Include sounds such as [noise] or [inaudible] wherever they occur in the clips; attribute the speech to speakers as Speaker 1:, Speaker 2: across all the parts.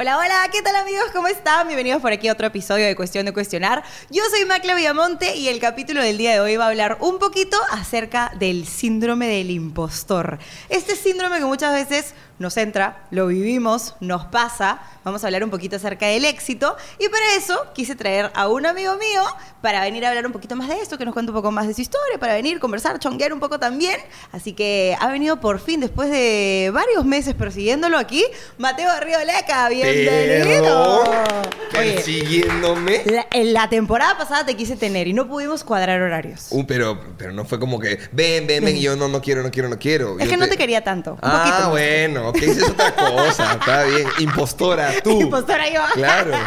Speaker 1: Hola, hola, ¿qué tal amigos? ¿Cómo están? Bienvenidos por aquí a otro episodio de Cuestión de Cuestionar. Yo soy Macla Villamonte y el capítulo del día de hoy va a hablar un poquito acerca del síndrome del impostor. Este síndrome que muchas veces nos entra, lo vivimos, nos pasa. Vamos a hablar un poquito acerca del éxito. Y para eso quise traer a un amigo mío para venir a hablar un poquito más de esto, que nos cuente un poco más de su historia, para venir, conversar, chonguear un poco también. Así que ha venido por fin, después de varios meses persiguiéndolo aquí, Mateo Leca. Bienvenido.
Speaker 2: persiguiéndome.
Speaker 1: en la temporada pasada te quise tener y no pudimos cuadrar horarios.
Speaker 2: Uh, pero, pero no fue como que, ven, ven, ven, y yo no, no quiero, no quiero, no quiero.
Speaker 1: Es que no te quería tanto. Un
Speaker 2: ah, bueno ok, esa es otra cosa. Está bien. Impostora, tú.
Speaker 1: Impostora yo.
Speaker 2: Claro. [laughs]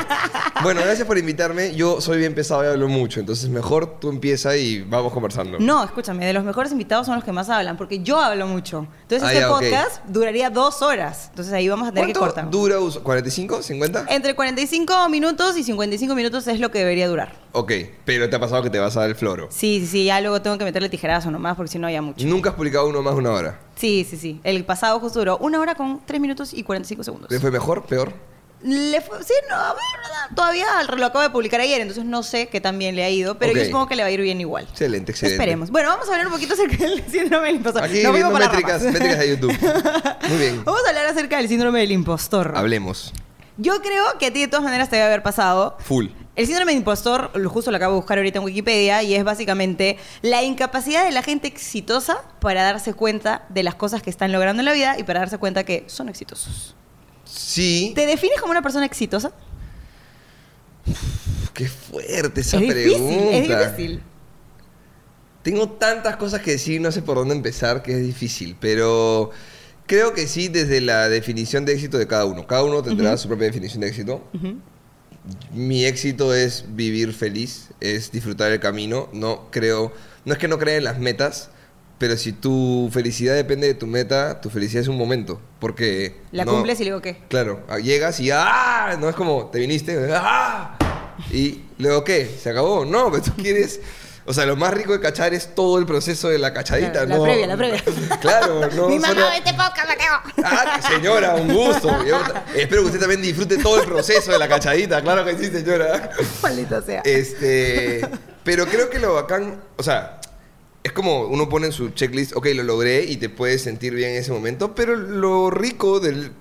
Speaker 2: Bueno, gracias por invitarme. Yo soy bien pesado y hablo mucho. Entonces, mejor tú empieza y vamos conversando.
Speaker 1: No, escúchame. De los mejores invitados son los que más hablan, porque yo hablo mucho. Entonces, ah, este podcast duraría dos horas. Entonces, ahí vamos a tener que cortar.
Speaker 2: dura? ¿45? ¿50?
Speaker 1: Entre 45 minutos y 55 minutos es lo que debería durar.
Speaker 2: Ok, pero te ha pasado que te vas a dar el floro.
Speaker 1: Sí, sí, sí. Ya luego tengo que meterle tijerazo nomás, porque si no, ya mucho.
Speaker 2: ¿Nunca has publicado uno más de una hora?
Speaker 1: Sí, sí, sí. El pasado justo duró una hora con 3 minutos y 45 segundos.
Speaker 2: ¿Le fue mejor, peor?
Speaker 1: Le fue, sí, no, a ver, todavía lo acabo de publicar ayer, entonces no sé qué también le ha ido, pero yo supongo que le va a ir bien igual.
Speaker 2: Excelente, excelente.
Speaker 1: Esperemos. Bueno, vamos a hablar un poquito acerca del síndrome del impostor.
Speaker 2: Aquí viendo métricas, métricas de YouTube. [laughs] Muy bien.
Speaker 1: Vamos a hablar acerca del síndrome del impostor.
Speaker 2: Hablemos.
Speaker 1: Yo creo que a ti de todas maneras te debe haber pasado.
Speaker 2: Full.
Speaker 1: El síndrome de impostor, justo lo acabo de buscar ahorita en Wikipedia, y es básicamente la incapacidad de la gente exitosa para darse cuenta de las cosas que están logrando en la vida y para darse cuenta que son exitosos.
Speaker 2: Sí.
Speaker 1: ¿Te defines como una persona exitosa?
Speaker 2: qué fuerte esa pregunta.
Speaker 1: es difícil.
Speaker 2: Tengo tantas cosas que decir, no sé por dónde empezar, que es difícil, pero creo que sí desde la definición de éxito de cada uno. Cada uno tendrá su propia definición de éxito mi éxito es vivir feliz, es disfrutar el camino. No creo, no es que no crea en las metas, pero si tu felicidad depende de tu meta, tu felicidad es un momento, porque
Speaker 1: la cumples y luego qué?
Speaker 2: Claro, ah, llegas y ah, no es como te viniste, ah, y luego qué, se acabó. No, pero [laughs] tú quieres o sea, lo más rico de cachar es todo el proceso de la cachadita,
Speaker 1: ¿no? La previa, la previa. [laughs]
Speaker 2: claro, no.
Speaker 1: Mi mamá, vete poca, Mateo.
Speaker 2: Ah, señora, un gusto. espero que usted también disfrute todo el proceso de la cachadita. Claro que sí, señora.
Speaker 1: Maldita sea.
Speaker 2: Este. Pero creo que lo bacán. O sea, es como uno pone en su checklist, ok, lo logré y te puedes sentir bien en ese momento, pero lo rico del,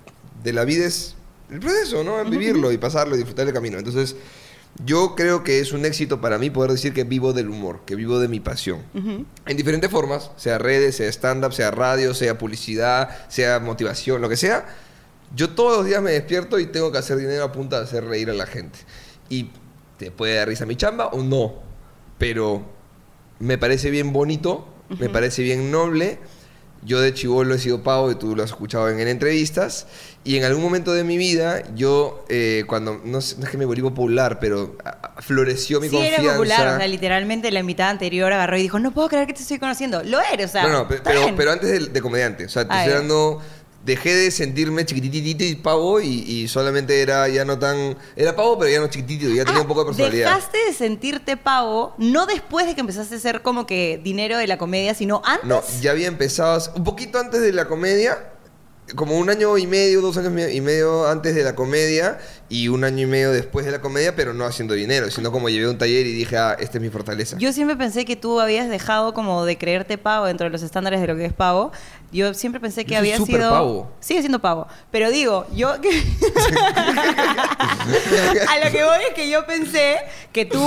Speaker 2: de la vida es el proceso, ¿no? Vivirlo y pasarlo y disfrutar el camino. Entonces yo creo que es un éxito para mí poder decir que vivo del humor, que vivo de mi pasión. En diferentes formas, sea redes, sea stand-up, sea radio, sea publicidad, sea motivación, lo que sea. Yo todos los días me despierto y tengo que hacer dinero a punta de hacer reír a la gente. Y te puede dar risa mi chamba o no, pero me parece bien bonito, me parece bien noble yo de chivolo he sido pavo y tú lo has escuchado en, entrevistas. Y en algún momento de mi vida, yo, eh, cuando, no, es que me volví popular, pero floreció mi
Speaker 1: sí,
Speaker 2: confianza.
Speaker 1: Sí, popular. O sea, literalmente la mitad anterior agarró y dijo, no puedo creer que te estoy conociendo. Lo eres, o sea.
Speaker 2: No, no, pero, pero, antes de, comediante. O sea, te estoy dando dejé de sentirme chiquititito y pavo y, solamente era ya no tan... Era pavo, pero ya no chiquitito, ya tenía un poco de personalidad.
Speaker 1: Dejaste de sentirte pavo no después de que empezaste a ser como que dinero de la comedia, sino antes.
Speaker 2: No, ya había empezado, un poquito antes de la comedia, como un año y medio, dos años y medio antes de la comedia y un año y medio después de la comedia, pero no haciendo dinero, sino como llevé un taller y dije, ah, esta es mi fortaleza.
Speaker 1: Yo siempre pensé que tú habías dejado como de creerte pavo dentro de los estándares de lo que es pavo. Yo siempre pensé que había sido...
Speaker 2: pavo.
Speaker 1: Sigue siendo pavo. Pero digo, yo... [laughs] a lo que voy es que yo pensé que tú,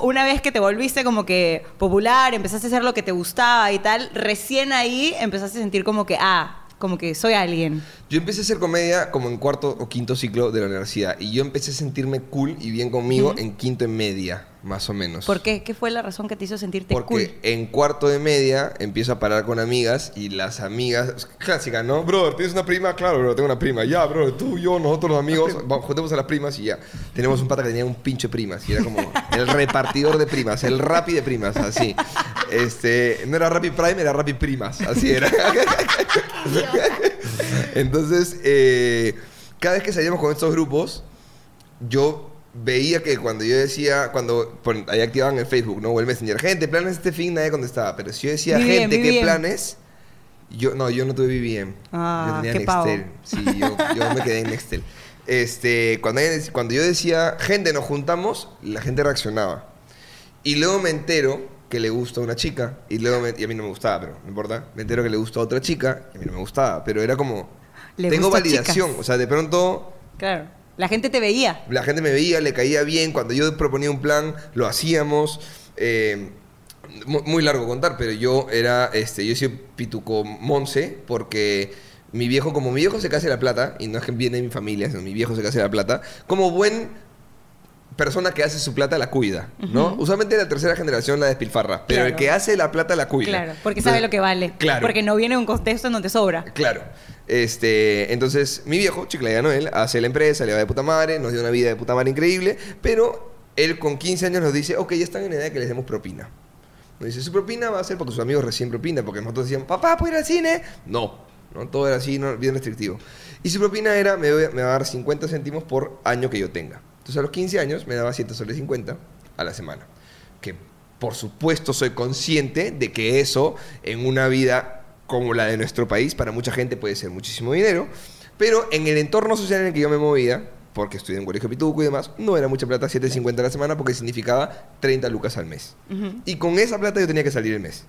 Speaker 1: una vez que te volviste como que popular, empezaste a hacer lo que te gustaba y tal, recién ahí empezaste a sentir como que, ah, como que soy alguien.
Speaker 2: Yo empecé a hacer comedia como en cuarto o quinto ciclo de la universidad y yo empecé a sentirme cool y bien conmigo en quinto en media, más o menos.
Speaker 1: ¿Por qué? ¿Qué fue la razón que te hizo sentirte
Speaker 2: cool?
Speaker 1: Porque
Speaker 2: en cuarto de media empiezo a parar con amigas y las amigas, clásica, ¿no? Bro, ¿tienes una prima? Claro, bro, tengo una prima. Ya, bro, tú, yo, nosotros los amigos, vamos, juntemos a las primas y ya. Tenemos un pata que tenía un pinche primas y era como el repartidor de primas, el rapi de primas, así. Este, no era Rappi Prime, era Rappi Primas, así era. [laughs] Entonces, eh, cada vez que salíamos con estos grupos, yo veía que cuando yo decía, cuando pon- ahí activaban el Facebook, ¿no? O el Messenger, gente, planes este fin, nadie contestaba. Pero si yo decía,
Speaker 1: BBM,
Speaker 2: gente, ¿qué
Speaker 1: BBM.
Speaker 2: planes? Yo, no, yo no tuve BBM.
Speaker 1: Ah,
Speaker 2: yo tenía
Speaker 1: qué pavo.
Speaker 2: Nextel. Sí, yo, yo me quedé en Nextel. Este, cuando, cuando yo decía, gente, nos juntamos, la gente reaccionaba. Y luego me entero que le gusta a una chica, y luego me- y a mí no me gustaba, pero no importa. Me entero que le gusta a otra chica, y a mí no me gustaba, pero era como,
Speaker 1: Le
Speaker 2: tengo validación.
Speaker 1: chicas.
Speaker 2: O sea, de pronto
Speaker 1: Claro. La gente te veía.
Speaker 2: la gente me veía, le caía bien. Cuando yo proponía un plan, lo hacíamos. Eh, mu- muy largo contar, pero yo era, este, yo soy pituco monce porque mi viejo, como mi viejo se casa de la plata, y no es que viene de mi familia, sino mi viejo se casa de la plata, como buen persona que hace su plata la cuida, ¿no? Usualmente la tercera generación la despilfarra, pero el que hace la plata la cuida.
Speaker 1: Claro, porque
Speaker 2: Entonces,
Speaker 1: sabe lo que vale.
Speaker 2: Claro.
Speaker 1: Porque no viene de un contexto en donde sobra.
Speaker 2: Claro. Este, entonces, mi viejo, Chiclaya Noel, hace la empresa, le va de puta madre, nos dio una vida de puta madre increíble, pero él con 15 años nos dice, ok, ya están en edad de que les demos propina. Nos dice, su propina va a ser porque sus amigos recién propina, porque nosotros decíamos, papá, ¿puedo ir al cine? No, no todo era así, no, bien restrictivo. Y su propina era, me, voy me va a dar 50 céntimos por año que yo tenga. Entonces a los 15 años me daba 7 soles 50 a la semana. Que por supuesto soy consciente de que eso en una vida como la de nuestro país, para mucha gente puede ser muchísimo dinero, pero en el entorno social en el que yo me movía, porque estudié en un colegio pituco y demás, no era mucha plata, 7.50 a la semana, porque significaba 30 lucas al mes. Y con esa plata yo tenía que salir el mes.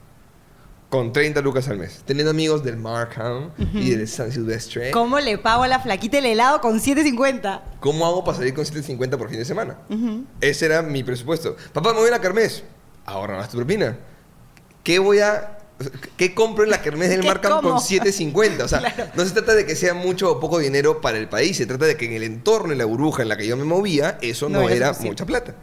Speaker 2: Con 30 lucas al mes. Teniendo amigos del Markham y del San Silvestre.
Speaker 1: ¿Cómo le pago a la flaquita el helado con 7.50?
Speaker 2: ¿Cómo hago para salir con 7.50 por fin de semana?
Speaker 1: Ujú.
Speaker 2: Ese era mi presupuesto. Papá, me voy a la kermés. Ahorra más tu propina. ¿Qué voy a... ¿Qué compro en la kermés del [laughs]
Speaker 1: ¿Qué
Speaker 2: Markham con 7.50? O sea, [laughs]
Speaker 1: Claro.
Speaker 2: no se trata de que sea mucho o poco dinero para el país. Se trata de que en el entorno, en la burbuja en la que yo me movía, eso no,
Speaker 1: No era
Speaker 2: era mucha plata.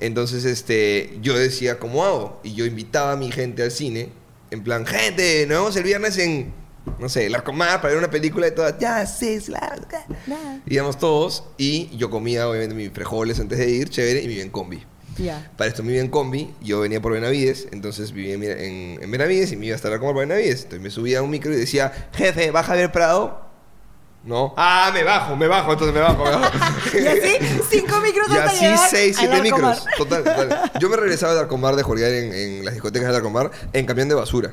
Speaker 2: Entonces, este, yo decía, ¿cómo hago? Y yo invitaba a mi gente al cine. En plan, gente, nos vemos el viernes en, no sé, la Comar para ver una película y todas. Ya, sí, claro.
Speaker 1: Nada.
Speaker 2: Íbamos todos y yo comía, obviamente, mis frijoles antes de ir, chévere, y vivía en combi.
Speaker 1: Ya.
Speaker 2: Para esto me vivía en combi, yo venía por Benavides, entonces vivía en, en, en Benavides y me iba a estar a comer por Benavides. Entonces me subía a un micro y decía, jefe, ¿baja a ver Prado? No. Ah, me bajo, me bajo, entonces me bajo, me bajo. [laughs]
Speaker 1: Y así, cinco micros
Speaker 2: Y
Speaker 1: hasta
Speaker 2: así seis, siete micros. Total, total. Yo me regresaba de Arcomar de jugar en, en las discotecas de Arcomar en camión de basura.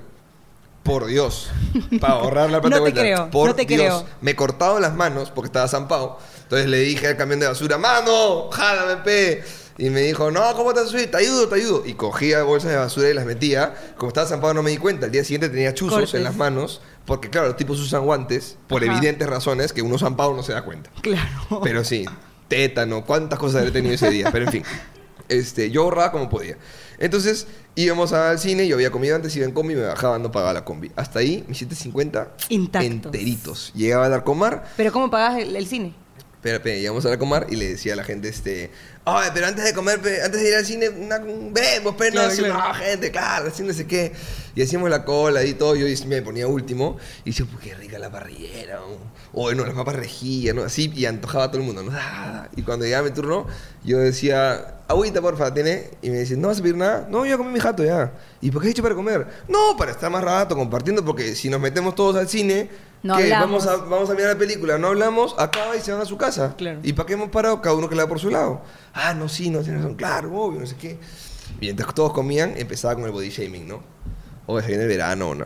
Speaker 2: Por Dios. Para ahorrar la plata
Speaker 1: No
Speaker 2: de
Speaker 1: te
Speaker 2: vuelta.
Speaker 1: creo,
Speaker 2: Por
Speaker 1: no te
Speaker 2: Dios.
Speaker 1: creo.
Speaker 2: Me cortaba las manos porque estaba zampado. Entonces le dije al camión de basura, mano, jálame, pe. Y me dijo, no, ¿cómo te subir? Te ayudo, te ayudo. Y cogía bolsas de basura y las metía. Como estaba zampado no me di cuenta. El día siguiente tenía chuzos
Speaker 1: Cortes.
Speaker 2: en las manos. Porque claro, los tipos usan guantes por
Speaker 1: Ajá.
Speaker 2: evidentes razones que uno zampado no se da cuenta.
Speaker 1: Claro.
Speaker 2: Pero sí, tétano, cuántas cosas he tenido ese día. Pero en fin, este, yo ahorraba como podía. Entonces íbamos al cine, yo había comido antes, iba en combi, me bajaba, no pagaba la combi. Hasta ahí, mis 750
Speaker 1: Intactos.
Speaker 2: enteritos. Llegaba al Arcomar,
Speaker 1: Pero ¿cómo pagas el, el cine?
Speaker 2: Espera, espera, llegamos al Arcomar y le decía a la gente, este, ay, pero antes de comer, pe, antes de ir al cine, una, vemos, pero
Speaker 1: Claro,
Speaker 2: no, sí,
Speaker 1: claro.
Speaker 2: no, gente, claro, así no sé qué. Y hacíamos la cola y todo, yo me ponía último y decía, pues qué rica la parrillera, o bueno, las papas rejillas, ¿no? Así, y antojaba a todo el mundo, ¿no? Ah, Y cuando llegaba mi turno, yo decía, agüita, porfa, ¿tiene? Y me dice, ¿no vas a pedir nada? No, yo comí mi jato ya. ¿Y por qué has hecho para comer? No, para estar más rato compartiendo, porque si nos metemos todos al cine,
Speaker 1: No.
Speaker 2: Vamos a, vamos a mirar la película, no hablamos, acaba y se van a su casa.
Speaker 1: Claro.
Speaker 2: ¿Y para qué hemos parado? Cada uno que la va por su lado. Ah, no, sí, no, tienes razón. Claro, obvio, no sé qué. Y mientras todos comían, empezaba con el body shaming, ¿no? O se viene el verano, ¿no?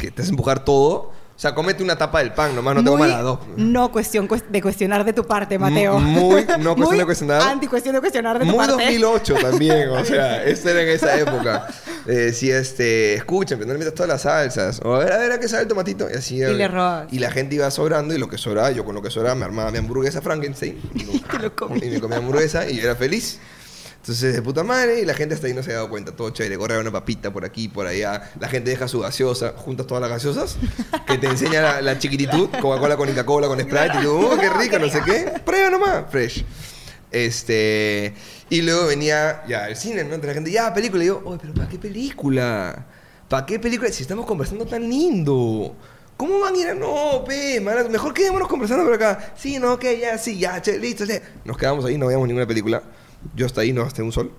Speaker 2: Que te hace empujar todo. O sea, comete una tapa del pan, nomás no te comas
Speaker 1: Muy
Speaker 2: las dos.
Speaker 1: No cuestión cues- de cuestionar de tu parte, Mateo.
Speaker 2: muy [laughs] no cuestión
Speaker 1: Muy
Speaker 2: de cuestionar.
Speaker 1: Anti cuestión de cuestionar de tu
Speaker 2: Muy
Speaker 1: parte.
Speaker 2: 2008 [laughs] también, o sea, esto era en esa época. Eh, si este, escuchen, pero no le metas todas las salsas. O a ver, a ver, ¿a qué sabe el tomatito? Y así.
Speaker 1: Y le robabas.
Speaker 2: Y la gente iba sobrando y lo que sobraba, yo con lo que sobraba me armaba mi hamburguesa Frankenstein. Y, [laughs]
Speaker 1: Te lo comías.
Speaker 2: y me comía hamburguesa y yo era feliz. Entonces, de puta madre, y la gente hasta ahí no se ha dado cuenta. Todo chévere, corre una papita por aquí, por allá. La gente deja su gaseosa, juntas todas las gaseosas, que te enseña la, la chiquititud, Coca-Cola con Coca-Cola, con Sprite, y tú, oh, qué rica, no sé qué. Prueba nomás, fresh. Este, y luego venía ya el cine, ¿no? Entre la gente, ya, película. Y yo, oye, pero ¿para qué película? ¿Para qué película? Si estamos conversando tan lindo. ¿Cómo van a ir a.? No, pe, mejor quedémonos conversando por acá. Sí, no, ok, ya, sí, ya, che, listo, che. Nos quedamos ahí, no veíamos ninguna película. Yo hasta ahí no gasté un sol.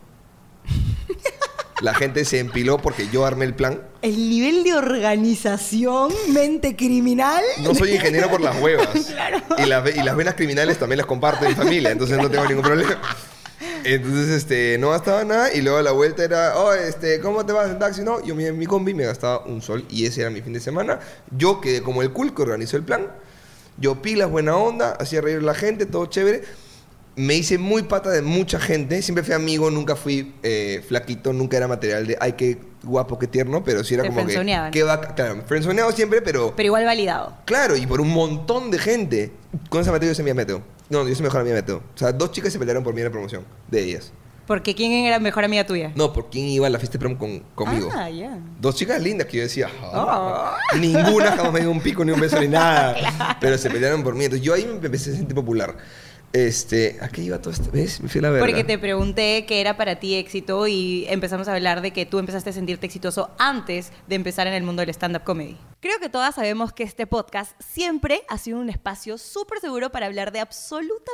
Speaker 2: La gente se empiló porque yo armé el plan.
Speaker 1: El nivel de organización, mente criminal.
Speaker 2: No soy ingeniero por las huevas. [laughs] Y, las y las venas criminales también las comparto mi familia, entonces no tengo ningún problema. Entonces, este, no gastaba nada y luego la vuelta era, oh, este, ¿cómo te vas en taxi? No, yo en mi combi me gastaba un sol y ese era mi fin de semana. Yo quedé como el cool que organizó el plan. Yo pilas, buena onda, hacía reír a la gente, todo chévere. Me hice muy pata de mucha gente. Siempre fui amigo, nunca fui eh, flaquito, nunca era material de, ay, qué guapo, qué tierno, pero sí era
Speaker 1: Te
Speaker 2: como que, qué va, claro, frenzoneado siempre, pero
Speaker 1: Pero igual validado.
Speaker 2: Claro, y por un montón de gente. Con esa Mateo yo soy mi Mateo. No, yo soy mejor amiga de Mateo. O sea, dos chicas se pelearon por mí en la promoción. De ellas.
Speaker 1: Porque ¿quién era mejor amiga tuya?
Speaker 2: No, por quién iba a la fiesta de prom con, conmigo.
Speaker 1: Ah, ya.
Speaker 2: Dos chicas lindas que yo decía,
Speaker 1: Oh.
Speaker 2: ninguna jamás me dio un pico, ni un beso, ni [laughs] nada. Pero se pelearon por mí. Entonces yo ahí me empecé a sentir popular. Este, ¿a qué iba todo esto? ¿Ves? Me fui a la verga.
Speaker 1: Porque te pregunté qué era para ti éxito y empezamos a hablar de que tú empezaste a sentirte exitoso antes de empezar en el mundo del stand-up comedy. Creo que todas sabemos que este podcast siempre ha sido un espacio súper seguro para hablar de absolutamente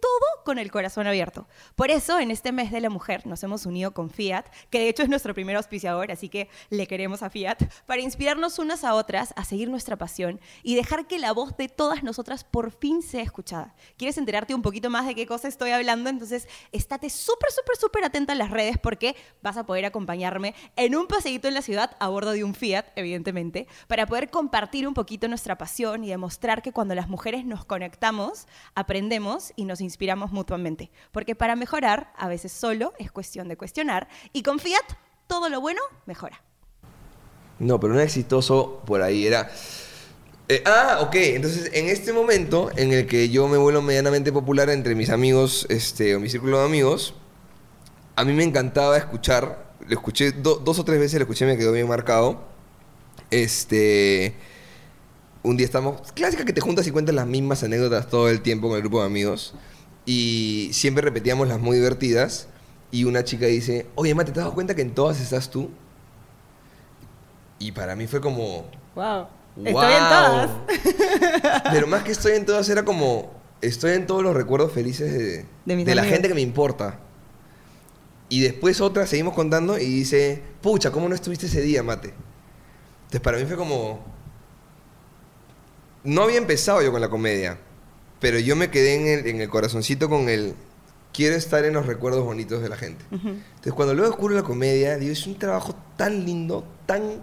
Speaker 1: todo con el corazón abierto. Por eso, en este mes de la mujer nos hemos unido con Fiat, que de hecho es nuestro primer auspiciador, así que le queremos a Fiat, para inspirarnos unas a otras a seguir nuestra pasión y dejar que la voz de todas nosotras por fin sea escuchada. ¿Quieres enterarte un poquito más de qué cosa estoy hablando? Entonces, estate súper, súper, súper atenta en las redes porque vas a poder acompañarme en un paseíto en la ciudad a bordo de un Fiat, evidentemente, para poder compartir un poquito nuestra pasión y demostrar que cuando las mujeres nos conectamos, aprendemos y nos inspiramos mutuamente. Porque para mejorar, a veces solo es cuestión de cuestionar y con Fiat, todo lo bueno mejora.
Speaker 2: No, pero era exitoso por ahí, era... Eh, ah, ok, entonces en este momento en el que yo me vuelvo medianamente popular entre mis amigos, este, o mi círculo de amigos, a mí me encantaba escuchar, lo escuché do- dos o tres veces, lo escuché, me quedó bien marcado. Este, un día estamos, clásica que te juntas y cuentas las mismas anécdotas todo el tiempo con el grupo de amigos, y siempre repetíamos las muy divertidas, y una chica dice, oye, Mate, ¿te has dado cuenta que en todas estás tú? Y para mí fue como,
Speaker 1: Wow.
Speaker 2: ¡Wow!
Speaker 1: Estoy en todas. [laughs]
Speaker 2: Pero más que estoy en todas, era como. Estoy en todos los recuerdos felices de,
Speaker 1: De
Speaker 2: de la gente que me importa. Y después otra, seguimos contando y dice: Pucha, ¿cómo no estuviste ese día, mate? Entonces para mí fue como. No había empezado yo con la comedia, pero yo me quedé en el, en el corazoncito con el. Quiero estar en los recuerdos bonitos de la gente. Entonces, cuando luego descubro la comedia, digo, es un trabajo tan lindo, tan.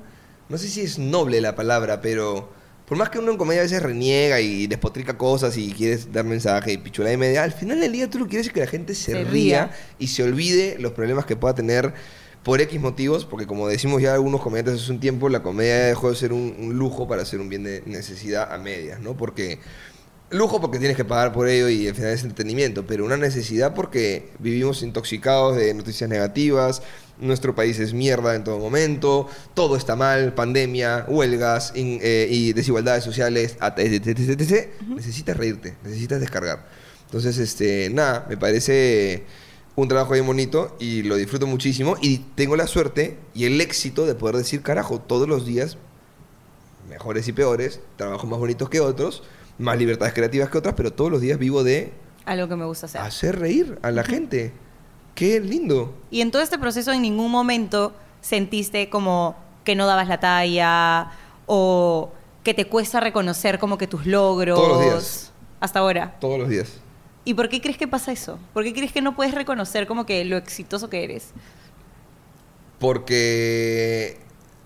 Speaker 2: No sé si es noble la palabra, pero. Por más que uno en comedia a veces reniega y despotrica cosas y quieres dar mensaje y pichula y media, al final del día tú lo que quieres es que la gente se,
Speaker 1: Se
Speaker 2: ría,
Speaker 1: ría.
Speaker 2: y se olvide los problemas que pueda tener por X motivos, porque como decimos ya algunos comediantes hace un tiempo, la comedia dejó de ser un, un lujo para ser un bien de necesidad a medias, ¿no? Porque lujo porque tienes que pagar por ello y al final es entretenimiento, pero una necesidad porque vivimos intoxicados de noticias negativas, nuestro país es mierda en todo momento, todo está mal, pandemia, huelgas in- eh, y desigualdades sociales, etc, etc, etc. Necesitas reírte, necesitas descargar. Entonces, este, nada, me parece un trabajo bien bonito y lo disfruto muchísimo y tengo la suerte y el éxito de poder decir, carajo, todos los días mejores y peores, trabajos más bonitos que otros, más libertades creativas que otras, pero todos los días vivo de
Speaker 1: Algo que me gusta hacer.
Speaker 2: hacer reír a la gente. Qué lindo.
Speaker 1: Y en todo este proceso en ningún momento sentiste como que no dabas la talla o que te cuesta reconocer como que tus logros.
Speaker 2: Todos los días.
Speaker 1: Hasta ahora.
Speaker 2: Todos los días.
Speaker 1: ¿Y por qué crees que pasa eso? ¿Por qué crees que no puedes reconocer como que lo exitoso que eres?
Speaker 2: Porque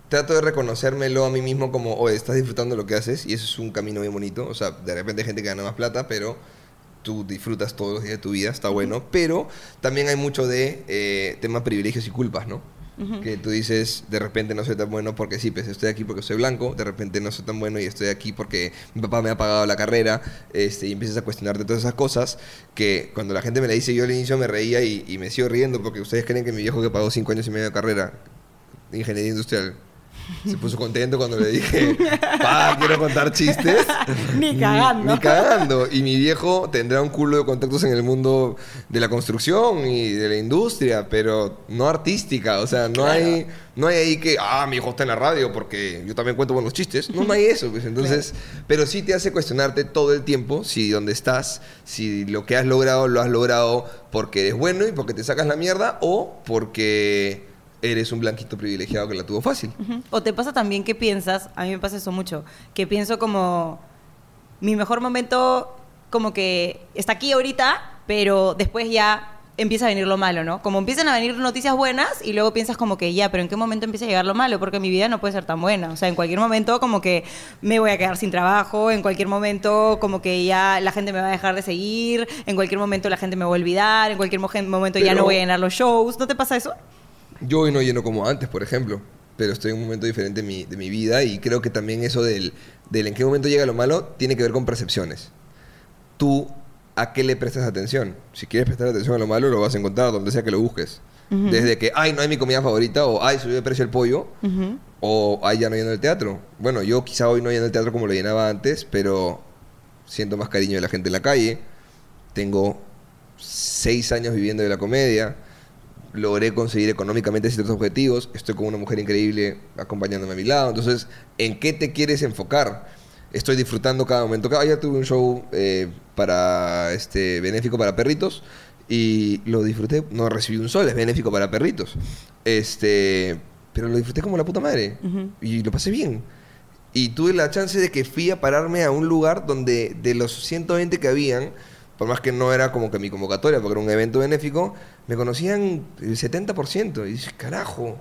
Speaker 2: trato de reconocérmelo a mí mismo como, oye, estás disfrutando lo que haces y eso es un camino bien bonito. O sea, de repente hay gente que gana más plata, pero tú disfrutas todos los días de tu vida, está bueno. Pero también hay mucho de eh, tema privilegios y culpas, ¿no? Que tú dices, de repente no soy tan bueno porque sí, pues estoy aquí porque soy blanco, de repente no soy tan bueno y estoy aquí porque mi papá me ha pagado la carrera, este, y empiezas a cuestionarte todas esas cosas que cuando la gente me la dice yo al inicio me reía y, y me sigo riendo porque ustedes creen que mi viejo que pagó cinco años y medio de carrera, ingeniería industrial, se puso contento cuando le dije, pa, quiero contar chistes. [laughs]
Speaker 1: Ni cagando.
Speaker 2: Ni cagando. Y mi viejo tendrá un culo de contactos en el mundo de la construcción y de la industria, pero no artística. O sea, no, hay, no hay ahí que, ah, mi hijo está en la radio porque yo también cuento buenos chistes. No, no hay eso. Pues. Entonces, pero sí te hace cuestionarte todo el tiempo si donde estás, si lo que has logrado lo has logrado porque eres bueno y porque te sacas la mierda o porque eres un blanquito privilegiado que la tuvo fácil.
Speaker 1: Ujú. O te pasa también que piensas, a mí me pasa eso mucho, que pienso como mi mejor momento como que está aquí ahorita, pero después ya empieza a venir lo malo, ¿no? Como empiezan a venir noticias buenas y luego piensas como que ya, pero ¿en qué momento empieza a llegar lo malo? Porque mi vida no puede ser tan buena. O sea, en cualquier momento como que me voy a quedar sin trabajo, en cualquier momento como que ya la gente me va a dejar de seguir, en cualquier momento la gente me va a olvidar, en cualquier mo- momento ya
Speaker 2: Pero-
Speaker 1: no voy a llenar los shows. ¿No te pasa eso?
Speaker 2: Yo hoy no lleno como antes, por ejemplo, pero estoy en un momento diferente de mi, de mi vida y creo que también eso del, del en qué momento llega lo malo tiene que ver con percepciones. Tú, ¿a qué le prestas atención? Si quieres prestar atención a lo malo, lo vas a encontrar donde sea que lo busques. Desde que, ay, no hay mi comida favorita, o ay, subió de precio el pollo, o ay, ya no lleno el teatro. Bueno, yo quizá hoy no lleno el teatro como lo llenaba antes, pero siento más cariño de la gente en la calle. Tengo seis años viviendo de la comedia. Logré conseguir económicamente ciertos objetivos. Estoy con una mujer increíble acompañándome a mi lado. Entonces, ¿en qué te quieres enfocar? Estoy disfrutando cada momento. Cada día tuve un show eh, para este benéfico para perritos y lo disfruté. No recibí un sol, es benéfico para perritos. Este, pero lo disfruté como la puta madre y lo pasé bien. Y tuve la chance de que fui a pararme a un lugar donde de los 120 que habían, por más que no era como que mi convocatoria, porque era un evento benéfico, me conocían el 70%. Y dices, carajo,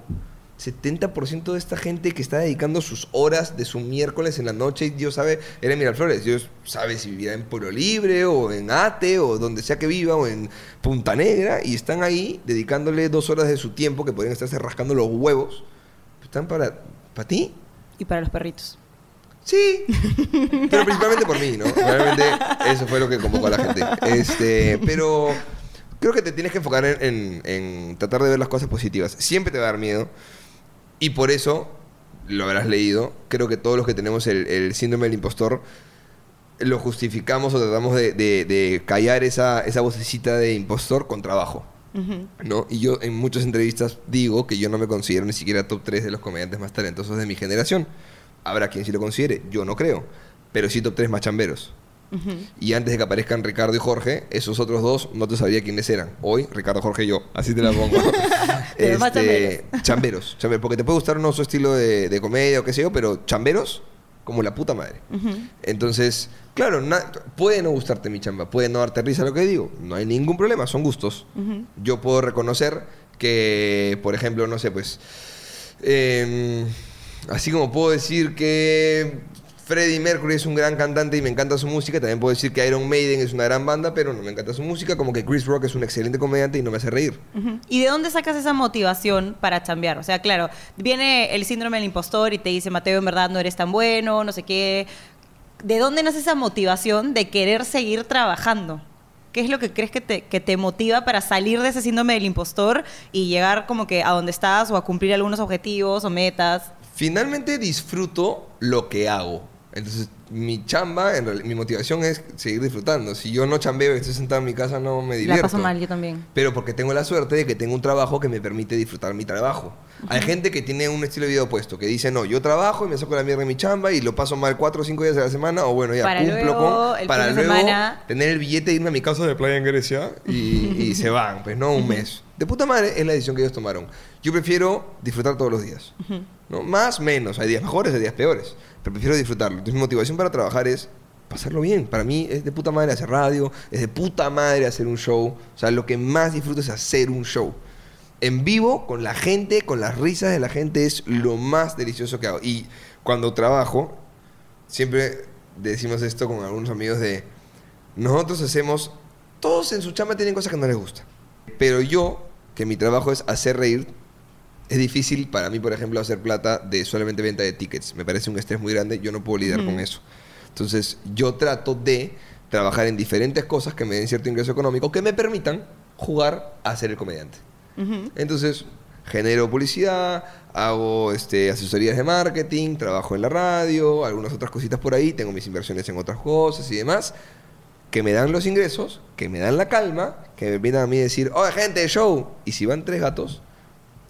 Speaker 2: 70% de esta gente que está dedicando sus horas de su miércoles en la noche, y Dios sabe, era Miraflores, Dios sabe si vivirá en Pueblo Libre o en Ate o donde sea que viva o en Punta Negra, y están ahí dedicándole dos horas de su tiempo que podrían estarse rascando los huevos. Están para, para ti.
Speaker 1: Y para los perritos.
Speaker 2: Sí, pero principalmente por mí, ¿no? Realmente eso fue lo que convocó a la gente. Este, pero creo que te tienes que enfocar en, en- en tratar de ver las cosas positivas. Siempre te va a dar miedo y por eso, lo habrás leído, creo que todos los que tenemos el, el síndrome del impostor lo justificamos o tratamos de, de- de callar esa, esa vocecita de impostor con trabajo. ¿no? Y yo en muchas entrevistas digo que yo no me considero ni siquiera top 3 de los comediantes más talentosos de mi generación. Habrá quien sí lo considere, yo no creo, pero sí top 3 más chamberos. Y antes de que aparezcan Ricardo y Jorge, esos otros dos no te sabría quiénes eran. Hoy, Ricardo, Jorge y yo. Así te la [laughs] pongo. Este, chamberos. chamberos. Porque te puede gustar no su estilo de, de comedia o qué sé yo, pero chamberos como la puta madre. Entonces, claro, puede no gustarte mi chamba, puede no darte risa lo que digo, no hay ningún problema, son gustos. Yo puedo reconocer que, por ejemplo, no sé, pues, em, así como puedo decir que Freddie Mercury es un gran cantante y me encanta su música, también puedo decir que Iron Maiden es una gran banda, pero no me encanta su música, como que Chris Rock es un excelente comediante y no me hace reír.
Speaker 1: ¿Y de dónde sacas esa motivación para chambear? O sea, claro, viene el síndrome del impostor y te dice, Mateo, en verdad no eres tan bueno, no sé qué. ¿De dónde nace esa motivación de querer seguir trabajando? ¿Qué es lo que crees que te, que te motiva para salir de ese síndrome del impostor y llegar como que a donde estás o a cumplir algunos objetivos o metas?
Speaker 2: Finalmente disfruto lo que hago. Entonces, mi chamba, en mi motivación es seguir disfrutando. Si yo no chambeo y estoy sentado en mi casa, no me divierto.
Speaker 1: La paso mal, yo también.
Speaker 2: Pero porque tengo la suerte de que tengo un trabajo que me permite disfrutar mi trabajo. Hay gente que tiene un estilo de vida opuesto, que dice, no, yo trabajo y me saco la mierda de mi chamba y lo paso mal cuatro o cinco días a la semana, o bueno, ya
Speaker 1: Para
Speaker 2: cumplo
Speaker 1: luego,
Speaker 2: con... para
Speaker 1: de
Speaker 2: luego
Speaker 1: semana-
Speaker 2: tener el billete e irme a mi casa de playa en Grecia y, y [laughs] se van, pues no, un mes. De puta madre es la decisión que ellos tomaron. Yo prefiero disfrutar todos los días. ¿no? Más, menos. Hay días mejores, hay días peores. Pero prefiero disfrutarlo. Entonces mi motivación para trabajar es pasarlo bien. Para mí es de puta madre hacer radio, es de puta madre hacer un show. O sea, lo que más disfruto es hacer un show. En vivo, con la gente, con las risas de la gente, es lo más delicioso que hago. Y cuando trabajo, siempre decimos esto con algunos amigos de, nosotros hacemos, todos en su chamba tienen cosas que no les gustan. Pero yo, que mi trabajo es hacer reír, es difícil para mí, por ejemplo, hacer plata de solamente venta de tickets. Me parece un estrés muy grande, yo no puedo lidiar con eso. Entonces, yo trato de trabajar en diferentes cosas que me den cierto ingreso económico, que me permitan jugar a ser el comediante. Entonces, genero publicidad, hago este, asesorías de marketing, trabajo en la radio, algunas otras cositas por ahí, tengo mis inversiones en otras cosas y demás, que me dan los ingresos, que me dan la calma, que me permitan a mí decir, oye, gente, show. Y si van tres gatos,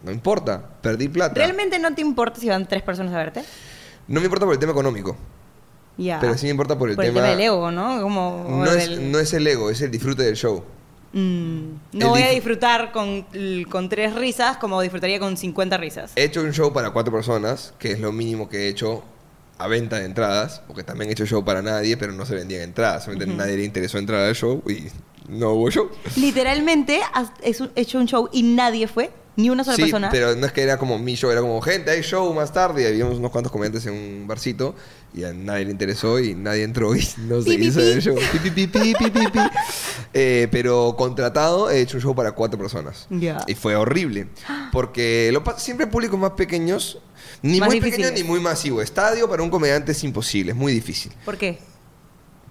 Speaker 2: no importa, perdí plata.
Speaker 1: ¿Realmente no te importa si van tres personas a verte?
Speaker 2: No me importa por el tema económico,
Speaker 1: Ya.
Speaker 2: pero sí me importa por el
Speaker 1: Por
Speaker 2: tema...
Speaker 1: el tema del ego, ¿no? Como,
Speaker 2: no, es,
Speaker 1: del-
Speaker 2: no es el ego, es el disfrute del show.
Speaker 1: Mm,
Speaker 2: El
Speaker 1: no voy a disfrutar con, con tres risas como disfrutaría con 50 risas.
Speaker 2: He hecho un show para cuatro personas, que es lo mínimo que he hecho a venta de entradas, porque también he hecho show para nadie, pero no se vendían entradas. Solamente nadie le interesó entrar al show y no hubo show.
Speaker 1: Literalmente has hecho un show y nadie fue, ni una sola
Speaker 2: sí,
Speaker 1: persona.
Speaker 2: pero no es que era como mi show, era como gente, hay show más tarde. Y habíamos unos cuantos comediantes en un barcito y a nadie le interesó y nadie entró y [laughs] no se
Speaker 1: Pi,
Speaker 2: hizo
Speaker 1: pi.
Speaker 2: el show. Pi, pi. [laughs] Eh, pero contratado he hecho un show para cuatro personas.
Speaker 1: Ya.
Speaker 2: Y fue horrible. [gasps] Porque lo siempre públicos más pequeños, ni muy
Speaker 1: difíciles.
Speaker 2: ni muy masivo. Estadio para un comediante es imposible, es muy difícil.
Speaker 1: ¿Por qué?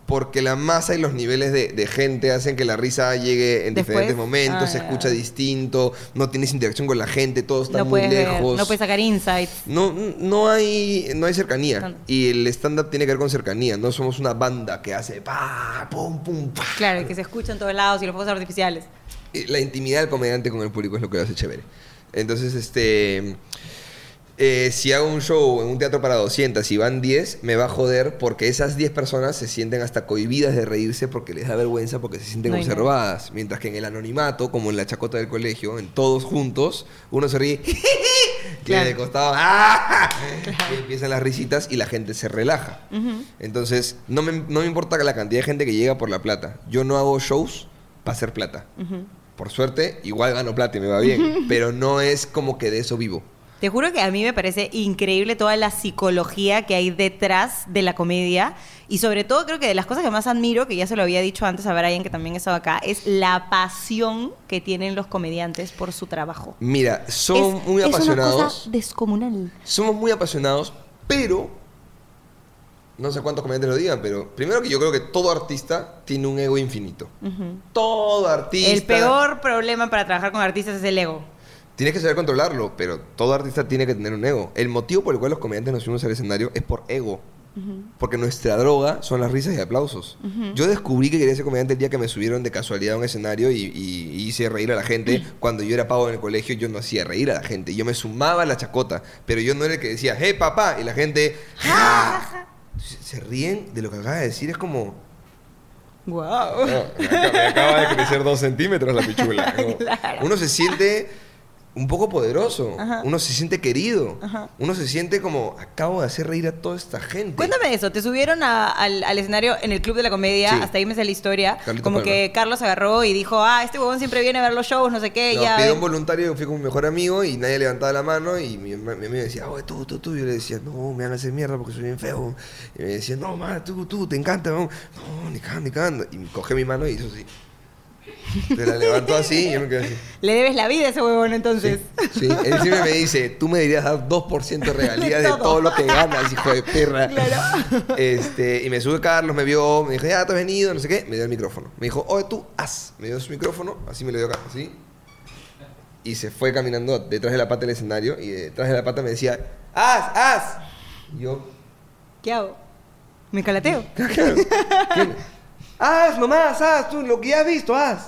Speaker 2: Porque la masa y los niveles de, de gente hacen que la risa llegue en
Speaker 1: Después.
Speaker 2: diferentes momentos,
Speaker 1: Ah,
Speaker 2: se escucha distinto, no tienes interacción con la gente, todo está
Speaker 1: No
Speaker 2: muy
Speaker 1: puedes,
Speaker 2: lejos.
Speaker 1: no puedes sacar insights.
Speaker 2: No, no hay, no hay cercanía.
Speaker 1: No.
Speaker 2: Y el stand-up tiene que ver con cercanía. No somos una banda que hace pa, pum, pum, pa.
Speaker 1: Claro, que se escucha en todos lados y los fuegos artificiales.
Speaker 2: La intimidad del comediante con el público es lo que lo hace chévere. Entonces, este. Eh, si hago un show en un teatro para 200 y van 10, me va a joder porque esas 10 personas se sienten hasta cohibidas de reírse porque les da vergüenza porque se sienten
Speaker 1: No
Speaker 2: observadas. Mientras que en el anonimato, como en la chacota del colegio, en todos juntos, uno se ríe. [laughs]
Speaker 1: Claro.
Speaker 2: De costado, ¡ah! Y empiezan las risitas y la gente se relaja. Entonces, no me, no me importa la cantidad de gente que llega por la plata. Yo no hago shows para hacer plata. Por suerte, igual gano plata y me va bien. [laughs] pero no es como que de eso vivo.
Speaker 1: Te juro que a mí me parece increíble toda la psicología que hay detrás de la comedia y sobre todo creo que de las cosas que más admiro, que ya se lo había dicho antes a Brian que también estaba acá, es la pasión que tienen los comediantes por su trabajo.
Speaker 2: Mira, son
Speaker 1: Es-
Speaker 2: muy
Speaker 1: es una
Speaker 2: apasionados.
Speaker 1: cosa descomunal.
Speaker 2: Somos muy apasionados, pero. No sé cuántos comediantes lo digan, pero primero que yo creo que todo artista tiene un ego infinito. Todo artista.
Speaker 1: El peor problema para trabajar con artistas es el ego.
Speaker 2: Tienes que saber controlarlo, pero todo artista tiene que tener un ego. El motivo por el cual los comediantes nos subimos al escenario es por ego. Porque nuestra droga son las risas y aplausos. Yo descubrí que quería ser comediante el día que me subieron de casualidad a un escenario y, y- y hice reír a la gente. Cuando yo era pavo en el colegio, yo no hacía reír a la gente. Yo me sumaba a la chacota. Pero yo no era el que decía, ¡hey, papá! Y la gente, ¡Ja! Se- Se ríen de lo que acaba de decir. Es como,
Speaker 1: Wow.
Speaker 2: no, me, acaba, me acaba de crecer dos centímetros la pichula. [laughs] ¿no?
Speaker 1: Claro.
Speaker 2: Uno se siente un poco poderoso.
Speaker 1: Ajá.
Speaker 2: Uno se siente querido.
Speaker 1: Ajá.
Speaker 2: Uno se siente como, acabo de hacer reír a toda esta gente.
Speaker 1: Cuéntame eso, te subieron a- al, al escenario en el Club de la Comedia,
Speaker 2: Sí.
Speaker 1: hasta ahí me sé la historia,
Speaker 2: Carlito
Speaker 1: como
Speaker 2: Palma.
Speaker 1: que Carlos agarró y dijo, ah, este huevón siempre viene a ver los shows, no sé qué,
Speaker 2: No,
Speaker 1: ya...
Speaker 2: pidió
Speaker 1: ven".
Speaker 2: un voluntario, fui con mi mejor amigo y nadie levantaba la mano y mi, mi amigo decía, oye, tú, tú, tú. Y yo le decía, no, me van a hacer mierda porque soy bien feo. Y me decía, no, man, tú, tú, te encanta. No, no ni cagando, ni cagando. Y coge mi mano y hizo así. Te la levantó así y yo me quedé así.
Speaker 1: Le debes la vida a ese huevón entonces.
Speaker 2: Sí, él siempre me dice, tú me deberías dar 2% de regalías
Speaker 1: De
Speaker 2: de
Speaker 1: todo.
Speaker 2: lo que ganas, hijo de perra.
Speaker 1: Claro.
Speaker 2: Este, y me sube Carlos, me vio, me dijo, ya te has venido, no sé qué, me dio el micrófono. Me dijo, oye, tú, haz. Me dio su micrófono, así me lo dio acá, así. Y se fue caminando detrás de la pata del escenario y detrás de la pata me decía, haz, haz. Y yo,
Speaker 1: ¿Qué hago? ¿Me calateo? [laughs]
Speaker 2: claro, [laughs] haz nomás, haz, tú, lo que ya has visto, haz.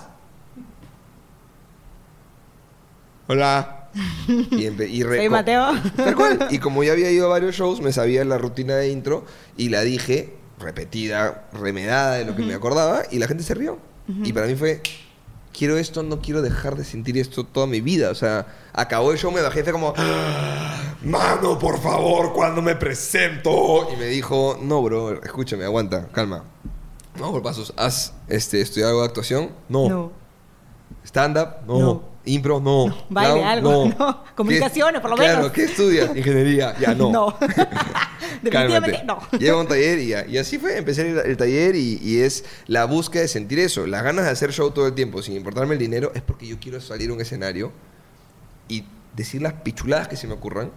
Speaker 2: Hola. Y, y
Speaker 1: Soy Mateo.
Speaker 2: Tal cual. [laughs] Y como ya había ido a varios shows, me sabía la rutina de intro y la dije repetida, remedada de lo que me acordaba y la gente se rió. Y para mí fue, quiero esto, no quiero dejar de sentir esto toda mi vida. O sea, acabó el show, me bajé, fue como, "Ah, mano, por favor, cuando me presento. Y me dijo, no, bro, escúchame, aguanta, calma. Vamos por pasos. ¿Has este, estudiado algo de actuación? No. ¿Stand-up? No.
Speaker 1: No.
Speaker 2: ¿Impro? No.
Speaker 1: Baile,
Speaker 2: ¿Clown?
Speaker 1: algo, [laughs] no.
Speaker 2: ¿Qué-
Speaker 1: Comunicaciones, por lo
Speaker 2: claro,
Speaker 1: menos.
Speaker 2: ¿qué estudias? Ingeniería. Ya, no.
Speaker 1: No. [laughs] [laughs] Definitivamente no.
Speaker 2: Llevo a un taller y ya. Y así fue. Empecé el, el taller y, y es la búsqueda de sentir eso. Las ganas de hacer show todo el tiempo, sin importarme el dinero, es porque yo quiero salir a un escenario y decir las pichuladas que se me ocurran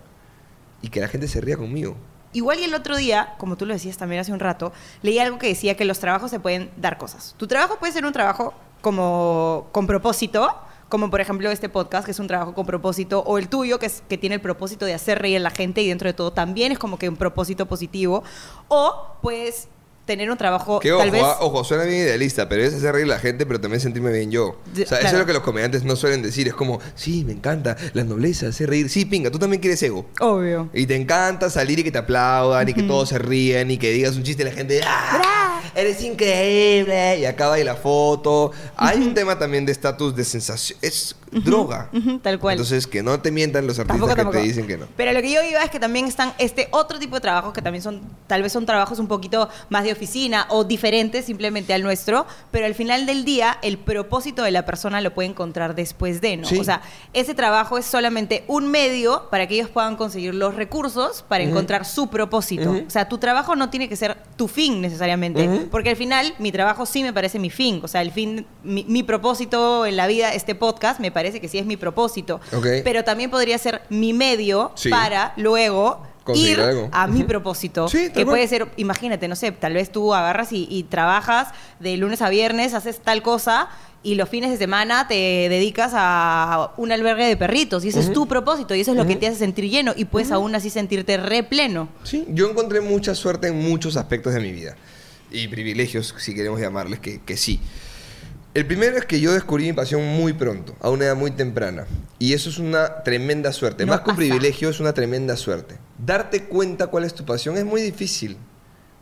Speaker 2: y que la gente se ría conmigo.
Speaker 1: Igual y el otro día, como tú lo decías también hace un rato, leí algo que decía que los trabajos se pueden dar cosas. Tu trabajo puede ser un trabajo como con propósito, como por ejemplo este podcast, que es un trabajo con propósito, o el tuyo, que, es, que tiene el propósito de hacer reír a la gente y dentro de todo también es como que un propósito positivo, o puedes tener un trabajo
Speaker 2: Que
Speaker 1: tal
Speaker 2: ojo,
Speaker 1: vez...
Speaker 2: ah, ojo, suena bien idealista, pero es hacer reír a la gente, pero también sentirme bien yo. O sea, eso es lo que los comediantes no suelen decir. Es como, sí, me encanta la nobleza, hacer reír. Sí, pinga, tú también quieres ego.
Speaker 1: Obvio.
Speaker 2: Y te encanta salir y que te aplaudan y que todos se rían y que digas un chiste y la gente ¡ah! Eres increíble, y acaba y la foto. Hay un tema también de estatus de sensación, es droga.
Speaker 1: Ujú, tal cual.
Speaker 2: Entonces, que no te mientan los artistas
Speaker 1: Tampoco,
Speaker 2: que
Speaker 1: tampoco.
Speaker 2: te dicen que no.
Speaker 1: Pero lo que yo iba es que también están este otro tipo de trabajos que también son, tal vez son trabajos un poquito más de oficina o diferentes simplemente al nuestro, pero al final del día el propósito de la persona lo puede encontrar después de, ¿no?
Speaker 2: Sí.
Speaker 1: O sea, ese trabajo es solamente un medio para que ellos puedan conseguir los recursos para encontrar su propósito. O sea, tu trabajo no tiene que ser tu fin necesariamente, porque al final mi trabajo sí me parece mi fin, o sea, el fin, mi, mi propósito en la vida, este podcast, me parece que sí es mi propósito, pero también podría ser mi medio
Speaker 2: Sí.
Speaker 1: para luego
Speaker 2: Conseguir
Speaker 1: ir
Speaker 2: algo.
Speaker 1: a mi propósito.
Speaker 2: Sí,
Speaker 1: que puede ser, imagínate, no sé, tal vez tú agarras y, y trabajas de lunes a viernes, haces tal cosa y los fines de semana te dedicas a un albergue de perritos y ese es tu propósito y eso es lo que te hace sentir lleno y puedes aún así sentirte re pleno.
Speaker 2: Sí, yo encontré mucha suerte en muchos aspectos de mi vida. Y privilegios, si queremos llamarles, que, que sí. El primero es que yo descubrí mi pasión muy pronto, a una edad muy temprana. Y eso es una tremenda suerte.
Speaker 1: No
Speaker 2: Más que un privilegio, es una tremenda suerte. Darte cuenta cuál es tu pasión es muy difícil.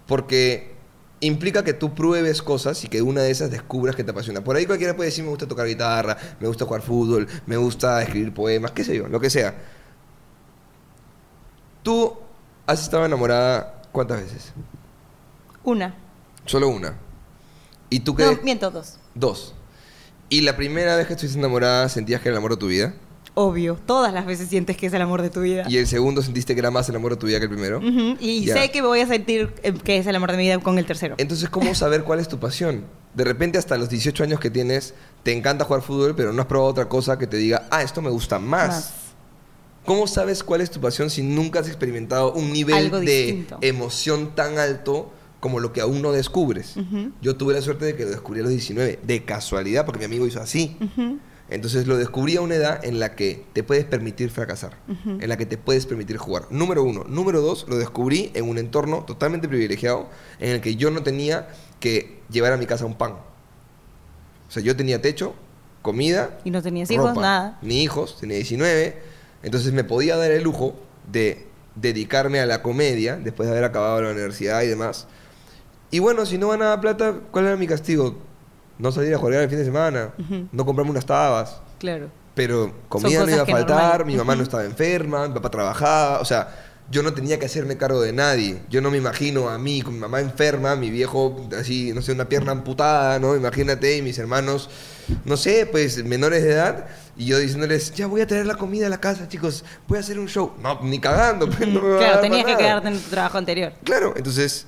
Speaker 2: Porque implica que tú pruebes cosas y que una de esas descubras que te apasiona. Por ahí cualquiera puede decir, me gusta tocar guitarra, me gusta jugar fútbol, me gusta escribir poemas, qué sé yo, lo que sea. Tú has estado enamorada cuántas veces?
Speaker 1: Una.
Speaker 2: Solo una. ¿Y tú qué?
Speaker 1: No, miento, dos.
Speaker 2: Dos. ¿Y la primera vez que estuviste enamorada sentías que era el amor de tu vida?
Speaker 1: Obvio, todas las veces sientes que es el amor de tu vida.
Speaker 2: ¿Y el segundo sentiste que era más el amor de tu vida que el primero?
Speaker 1: Y
Speaker 2: Ya.
Speaker 1: sé que voy a sentir eh, que es el amor de mi vida con el tercero.
Speaker 2: Entonces, ¿cómo [laughs] saber cuál es tu pasión? De repente, hasta los 18 años que tienes, te encanta jugar fútbol, pero no has probado otra cosa que te diga, ah, esto me gusta más.
Speaker 1: Más.
Speaker 2: ¿Cómo sabes cuál es tu pasión si nunca has experimentado un nivel
Speaker 1: Algo
Speaker 2: de
Speaker 1: distinto.
Speaker 2: emoción tan alto como lo que aún no descubres? Yo tuve la suerte de que lo descubrí a los 19, de casualidad, porque mi amigo hizo así. Entonces lo descubrí a una edad en la que te puedes permitir fracasar, en la que te puedes permitir jugar. Número uno. Número dos, lo descubrí en un entorno totalmente privilegiado en el que yo no tenía que llevar a mi casa un pan. O sea, yo tenía techo, comida.
Speaker 1: Y no tenías hijos, nada.
Speaker 2: Ni hijos, tenía 19. Entonces me podía dar el lujo de dedicarme a la comedia después de haber acabado la universidad y demás. Y bueno, si no ganaba plata, ¿cuál era mi castigo? No salir a jugar el fin de semana, no comprarme unas tabas.
Speaker 1: Claro.
Speaker 2: Pero comida no iba a faltar,
Speaker 1: normal.
Speaker 2: mi mamá no estaba enferma, mi papá trabajaba, o sea, yo no tenía que hacerme cargo de nadie. Yo no me imagino a mí con mi mamá enferma, mi viejo así, no sé, una pierna amputada, ¿no? Imagínate, y mis hermanos, no sé, pues menores de edad, y yo diciéndoles, ya voy a traer la comida a la casa, chicos, voy a hacer un show. No, ni cagando, pues, no me va a
Speaker 1: Claro,
Speaker 2: dar
Speaker 1: tenías que
Speaker 2: nada.
Speaker 1: quedarte en tu trabajo anterior.
Speaker 2: Claro, entonces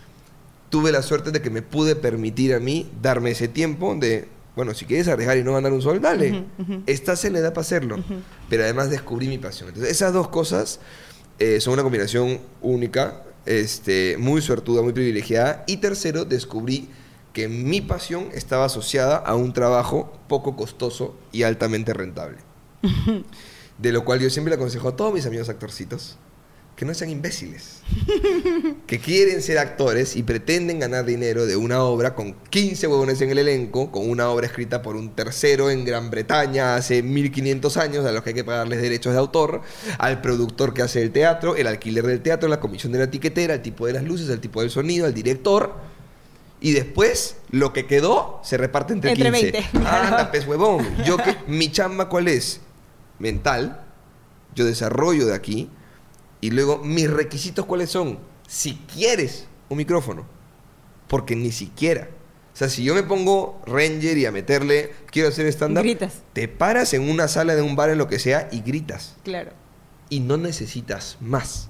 Speaker 2: tuve la suerte de que me pude permitir a mí darme ese tiempo de, bueno, si quieres arriesgar y no ganar un sol, dale.
Speaker 1: Ujú, ujú.
Speaker 2: Estás en la edad para hacerlo. Pero además descubrí mi pasión. Entonces, esas dos cosas eh, son una combinación única, este, muy suertuda, muy privilegiada. Y tercero, descubrí que mi pasión estaba asociada a un trabajo poco costoso y altamente rentable. De lo cual yo siempre le aconsejo a todos mis amigos actorcitos que no sean imbéciles. [laughs] que quieren ser actores y pretenden ganar dinero de una obra con 15 huevones en el elenco, con una obra escrita por un tercero en Gran Bretaña hace 1500 años, a los que hay que pagarles derechos de autor, al productor que hace el teatro, el alquiler del teatro, la comisión de la tiquetera, el tipo de las luces, el tipo del sonido, al director. Y después, lo que quedó se reparte entre,
Speaker 1: Entre
Speaker 2: 15.
Speaker 1: 20, [laughs] claro.
Speaker 2: Anda, pez huevón. Yo que, mi chamba, ¿cuál es? Mental. Yo desarrollo de aquí. Y luego, mis requisitos, ¿cuáles son? Si quieres un micrófono. Porque ni siquiera. O sea, si yo me pongo Ranger y a meterle, quiero hacer stand-up.
Speaker 1: Gritas.
Speaker 2: Te paras en una sala de un bar, en lo que sea, y gritas.
Speaker 1: Claro.
Speaker 2: Y no necesitas más.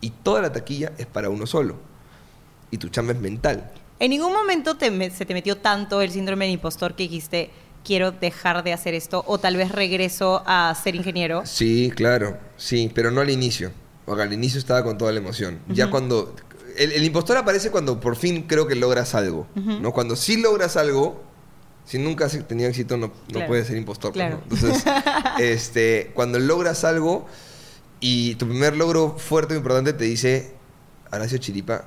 Speaker 2: Y toda la taquilla es para uno solo. Y tu chamba es mental.
Speaker 1: ¿En ningún momento te me- se te metió tanto el síndrome del impostor que dijiste, quiero dejar de hacer esto o tal vez regreso a ser ingeniero?
Speaker 2: Sí, claro, sí, pero no al inicio. O sea, al inicio estaba con toda la emoción. Ya cuando... El, el impostor aparece cuando por fin creo que logras algo. ¿no? Cuando sí logras algo, si nunca has tenido éxito no, no
Speaker 1: Claro.
Speaker 2: puedes ser impostor. pues,
Speaker 1: Claro.
Speaker 2: ¿no? Entonces, [laughs] este, cuando logras algo y tu primer logro fuerte o importante te dice, ahora sido chiripa,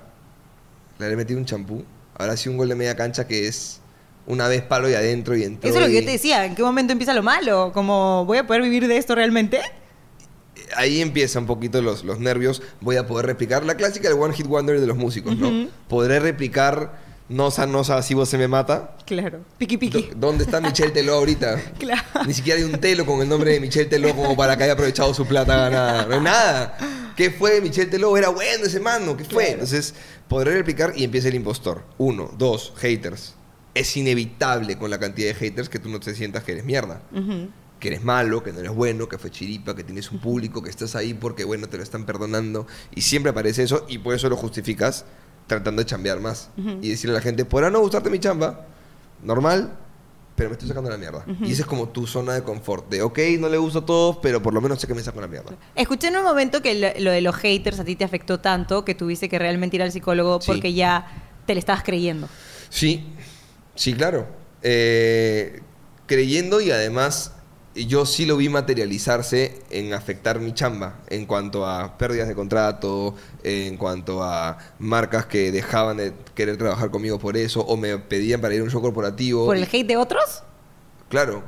Speaker 2: le he metido un champú, ahora sí un gol de media cancha que es una vez palo y adentro y entró.
Speaker 1: Eso es lo que yo te decía, ¿en qué momento empieza lo malo? Como, ¿voy a poder vivir de esto realmente?
Speaker 2: Ahí empieza un poquito los, los nervios. Voy a poder replicar la clásica del One Hit Wonder de los músicos, ¿no? Podré replicar Nosa, Nosa, así vos se me mata.
Speaker 1: Claro. Piqui piqui.
Speaker 2: ¿Dónde está Michelle Teló ahorita? [laughs]
Speaker 1: Claro.
Speaker 2: Ni siquiera hay un telo con el nombre de Michelle Teló como para que haya aprovechado su plata ganada. No hay nada. ¿Qué fue Michelle Teló? Era bueno ese mano. ¿Qué fue?
Speaker 1: Claro.
Speaker 2: Entonces, podré replicar y empieza el impostor. Uno, dos, haters. Es inevitable con la cantidad de haters que tú no te sientas que eres mierda.
Speaker 1: Ujú.
Speaker 2: Que eres malo, que no eres bueno, que fue chiripa, que tienes un público, que estás ahí porque, bueno, te lo están perdonando. Y siempre aparece eso y por eso lo justificas tratando de chambear más. Y decirle a la gente, podrá no gustarte mi chamba, normal, pero me estoy sacando la mierda. Y esa es como tu zona de confort. De, ok, no le gusta a todos, pero por lo menos sé que me saco la mierda.
Speaker 1: Escuché en un momento que lo, lo de los haters a ti te afectó tanto que tuviste que realmente ir al psicólogo
Speaker 2: Sí.
Speaker 1: porque ya te le estabas creyendo.
Speaker 2: Sí, sí, claro. Eh, creyendo y además yo sí lo vi materializarse en afectar mi chamba en cuanto a pérdidas de contrato, en cuanto a marcas que dejaban de querer trabajar conmigo por eso o me pedían para ir a un show corporativo.
Speaker 1: ¿Por
Speaker 2: y-
Speaker 1: el hate de otros?
Speaker 2: Claro.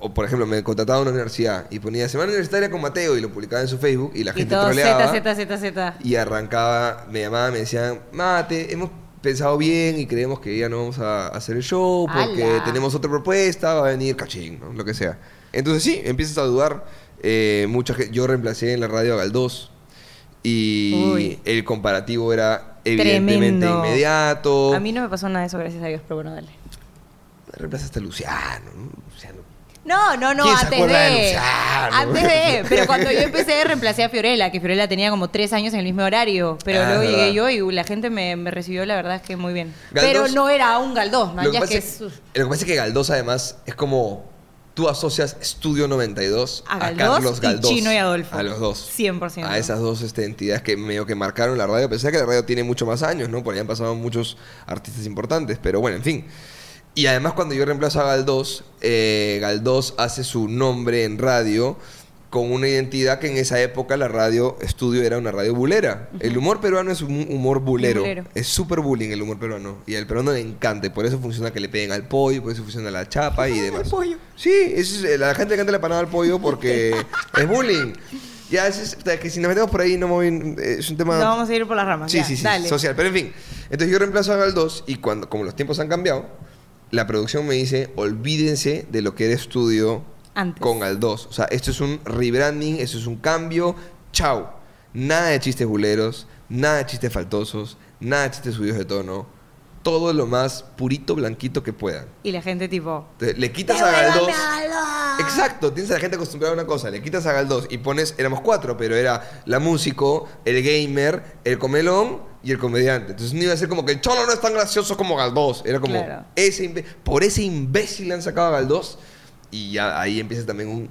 Speaker 2: O por ejemplo, me contrataba a una universidad y ponía Semana Universitaria con Mateo y lo publicaba en su Facebook y la
Speaker 1: Y
Speaker 2: gente
Speaker 1: todo
Speaker 2: troleaba.
Speaker 1: Z, Z, Z, Z.
Speaker 2: Y arrancaba, me llamaban, me decían, Mate, hemos pensado bien y creemos que ya no vamos a hacer el show porque
Speaker 1: ¡Hala!
Speaker 2: tenemos otra propuesta, va a venir cachín, ¿no? lo que sea. Entonces sí, empiezas a dudar. eh, mucha gente, yo reemplacé en la radio a Galdós y
Speaker 1: Uy.
Speaker 2: el comparativo era evidentemente
Speaker 1: Tremendo.
Speaker 2: inmediato.
Speaker 1: A mí no me pasó nada de eso, gracias a Dios, pero bueno, dale.
Speaker 2: Reemplazaste a Luciano, ¿no? Luciano.
Speaker 1: No, no, no,
Speaker 2: ¿Quién se
Speaker 1: antes
Speaker 2: de?
Speaker 1: Antes de. [laughs] Pero cuando yo empecé, reemplacé a Fiorella, que Fiorella tenía como tres años en el mismo horario. Pero
Speaker 2: Ah,
Speaker 1: luego llegué yo y la gente me, me recibió, la verdad es que muy bien.
Speaker 2: Galdós-
Speaker 1: pero no era un Galdós, ¿no?
Speaker 2: Lo que, pasa es. lo que pasa es que Galdós además es como tú asocias Estudio 92
Speaker 1: A
Speaker 2: a,
Speaker 1: Galdós
Speaker 2: Carlos
Speaker 1: y
Speaker 2: Galdós.
Speaker 1: Chino y Adolfo.
Speaker 2: A los dos.
Speaker 1: 100%.
Speaker 2: A esas dos este, entidades que medio que marcaron la radio. Pensé que la radio tiene mucho más años, ¿no? Por ahí han pasado muchos artistas importantes. Pero bueno, en fin. Y además cuando yo reemplazo a Galdós, eh, Galdós hace su nombre en radio con una identidad que en esa época la radio estudio era una radio bulera. El humor peruano es un humor bulero.
Speaker 1: Bulero.
Speaker 2: Es súper bullying el humor peruano. Y al peruano le encanta. Por eso funciona que le peguen al pollo, por eso funciona la chapa y demás.
Speaker 1: pollo.
Speaker 2: Sí, es- la gente le encanta la panada al pollo porque [laughs] es bullying. Ya, es, es- que si nos metemos por ahí, no voy- es un tema...
Speaker 1: No vamos a ir por las ramas.
Speaker 2: Sí,
Speaker 1: ya,
Speaker 2: sí, sí,
Speaker 1: Dale.
Speaker 2: social. Pero en fin, entonces yo reemplazo a Galdós y cuando, como los tiempos han cambiado, la producción me dice, olvídense de lo que era estudio
Speaker 1: Antes.
Speaker 2: con Galdós. O sea, esto es un rebranding, esto es un cambio. Chao. Nada de chistes buleros, nada de chistes faltosos, nada de chistes subidos de tono. Todo lo más purito, blanquito que puedan.
Speaker 1: Y la gente, tipo.
Speaker 2: Entonces, le quitas a Galdós. Exacto, tienes a la gente acostumbrada a una cosa, le quitas a Galdós y pones, éramos cuatro, pero era la músico, el gamer, el comelón y el comediante. Entonces no iba a ser como que el cholo no es tan gracioso como Galdós, era como
Speaker 1: Claro.
Speaker 2: ese imbe- por ese imbécil le han sacado a Galdós y ya ahí empieza también un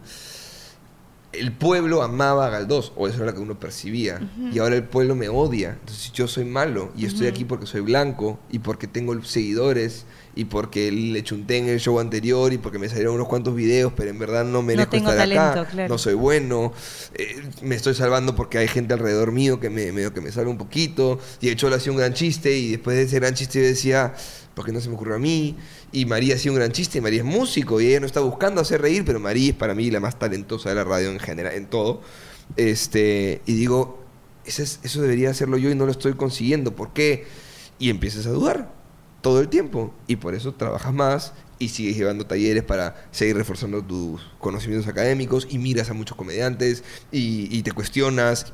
Speaker 2: el pueblo amaba a Galdós, o eso era lo que uno percibía, y ahora el pueblo me odia. Entonces yo soy malo, y estoy aquí porque soy blanco, y porque tengo seguidores, y porque le chunté en el show anterior, y porque me salieron unos cuantos videos, pero en verdad no merezco
Speaker 1: tengo
Speaker 2: estar acá,
Speaker 1: talento, claro.
Speaker 2: no soy bueno, eh, me estoy salvando porque hay gente alrededor mío que me, medio que me salva un poquito, y el Cholo hacía un gran chiste, y después de ese gran chiste yo decía, ¿por qué no se me ocurrió a mí? Y María hacía un gran chiste, y María es músico, y ella no está buscando hacer reír, pero María es para mí la más talentosa de la radio en general, en todo. Este, y digo, eso, es- eso debería hacerlo yo y no lo estoy consiguiendo, ¿por qué? Y empiezas a dudar todo el tiempo, y por eso trabajas más y sigues llevando talleres para seguir reforzando tus conocimientos académicos, y miras a muchos comediantes, y, te cuestionas,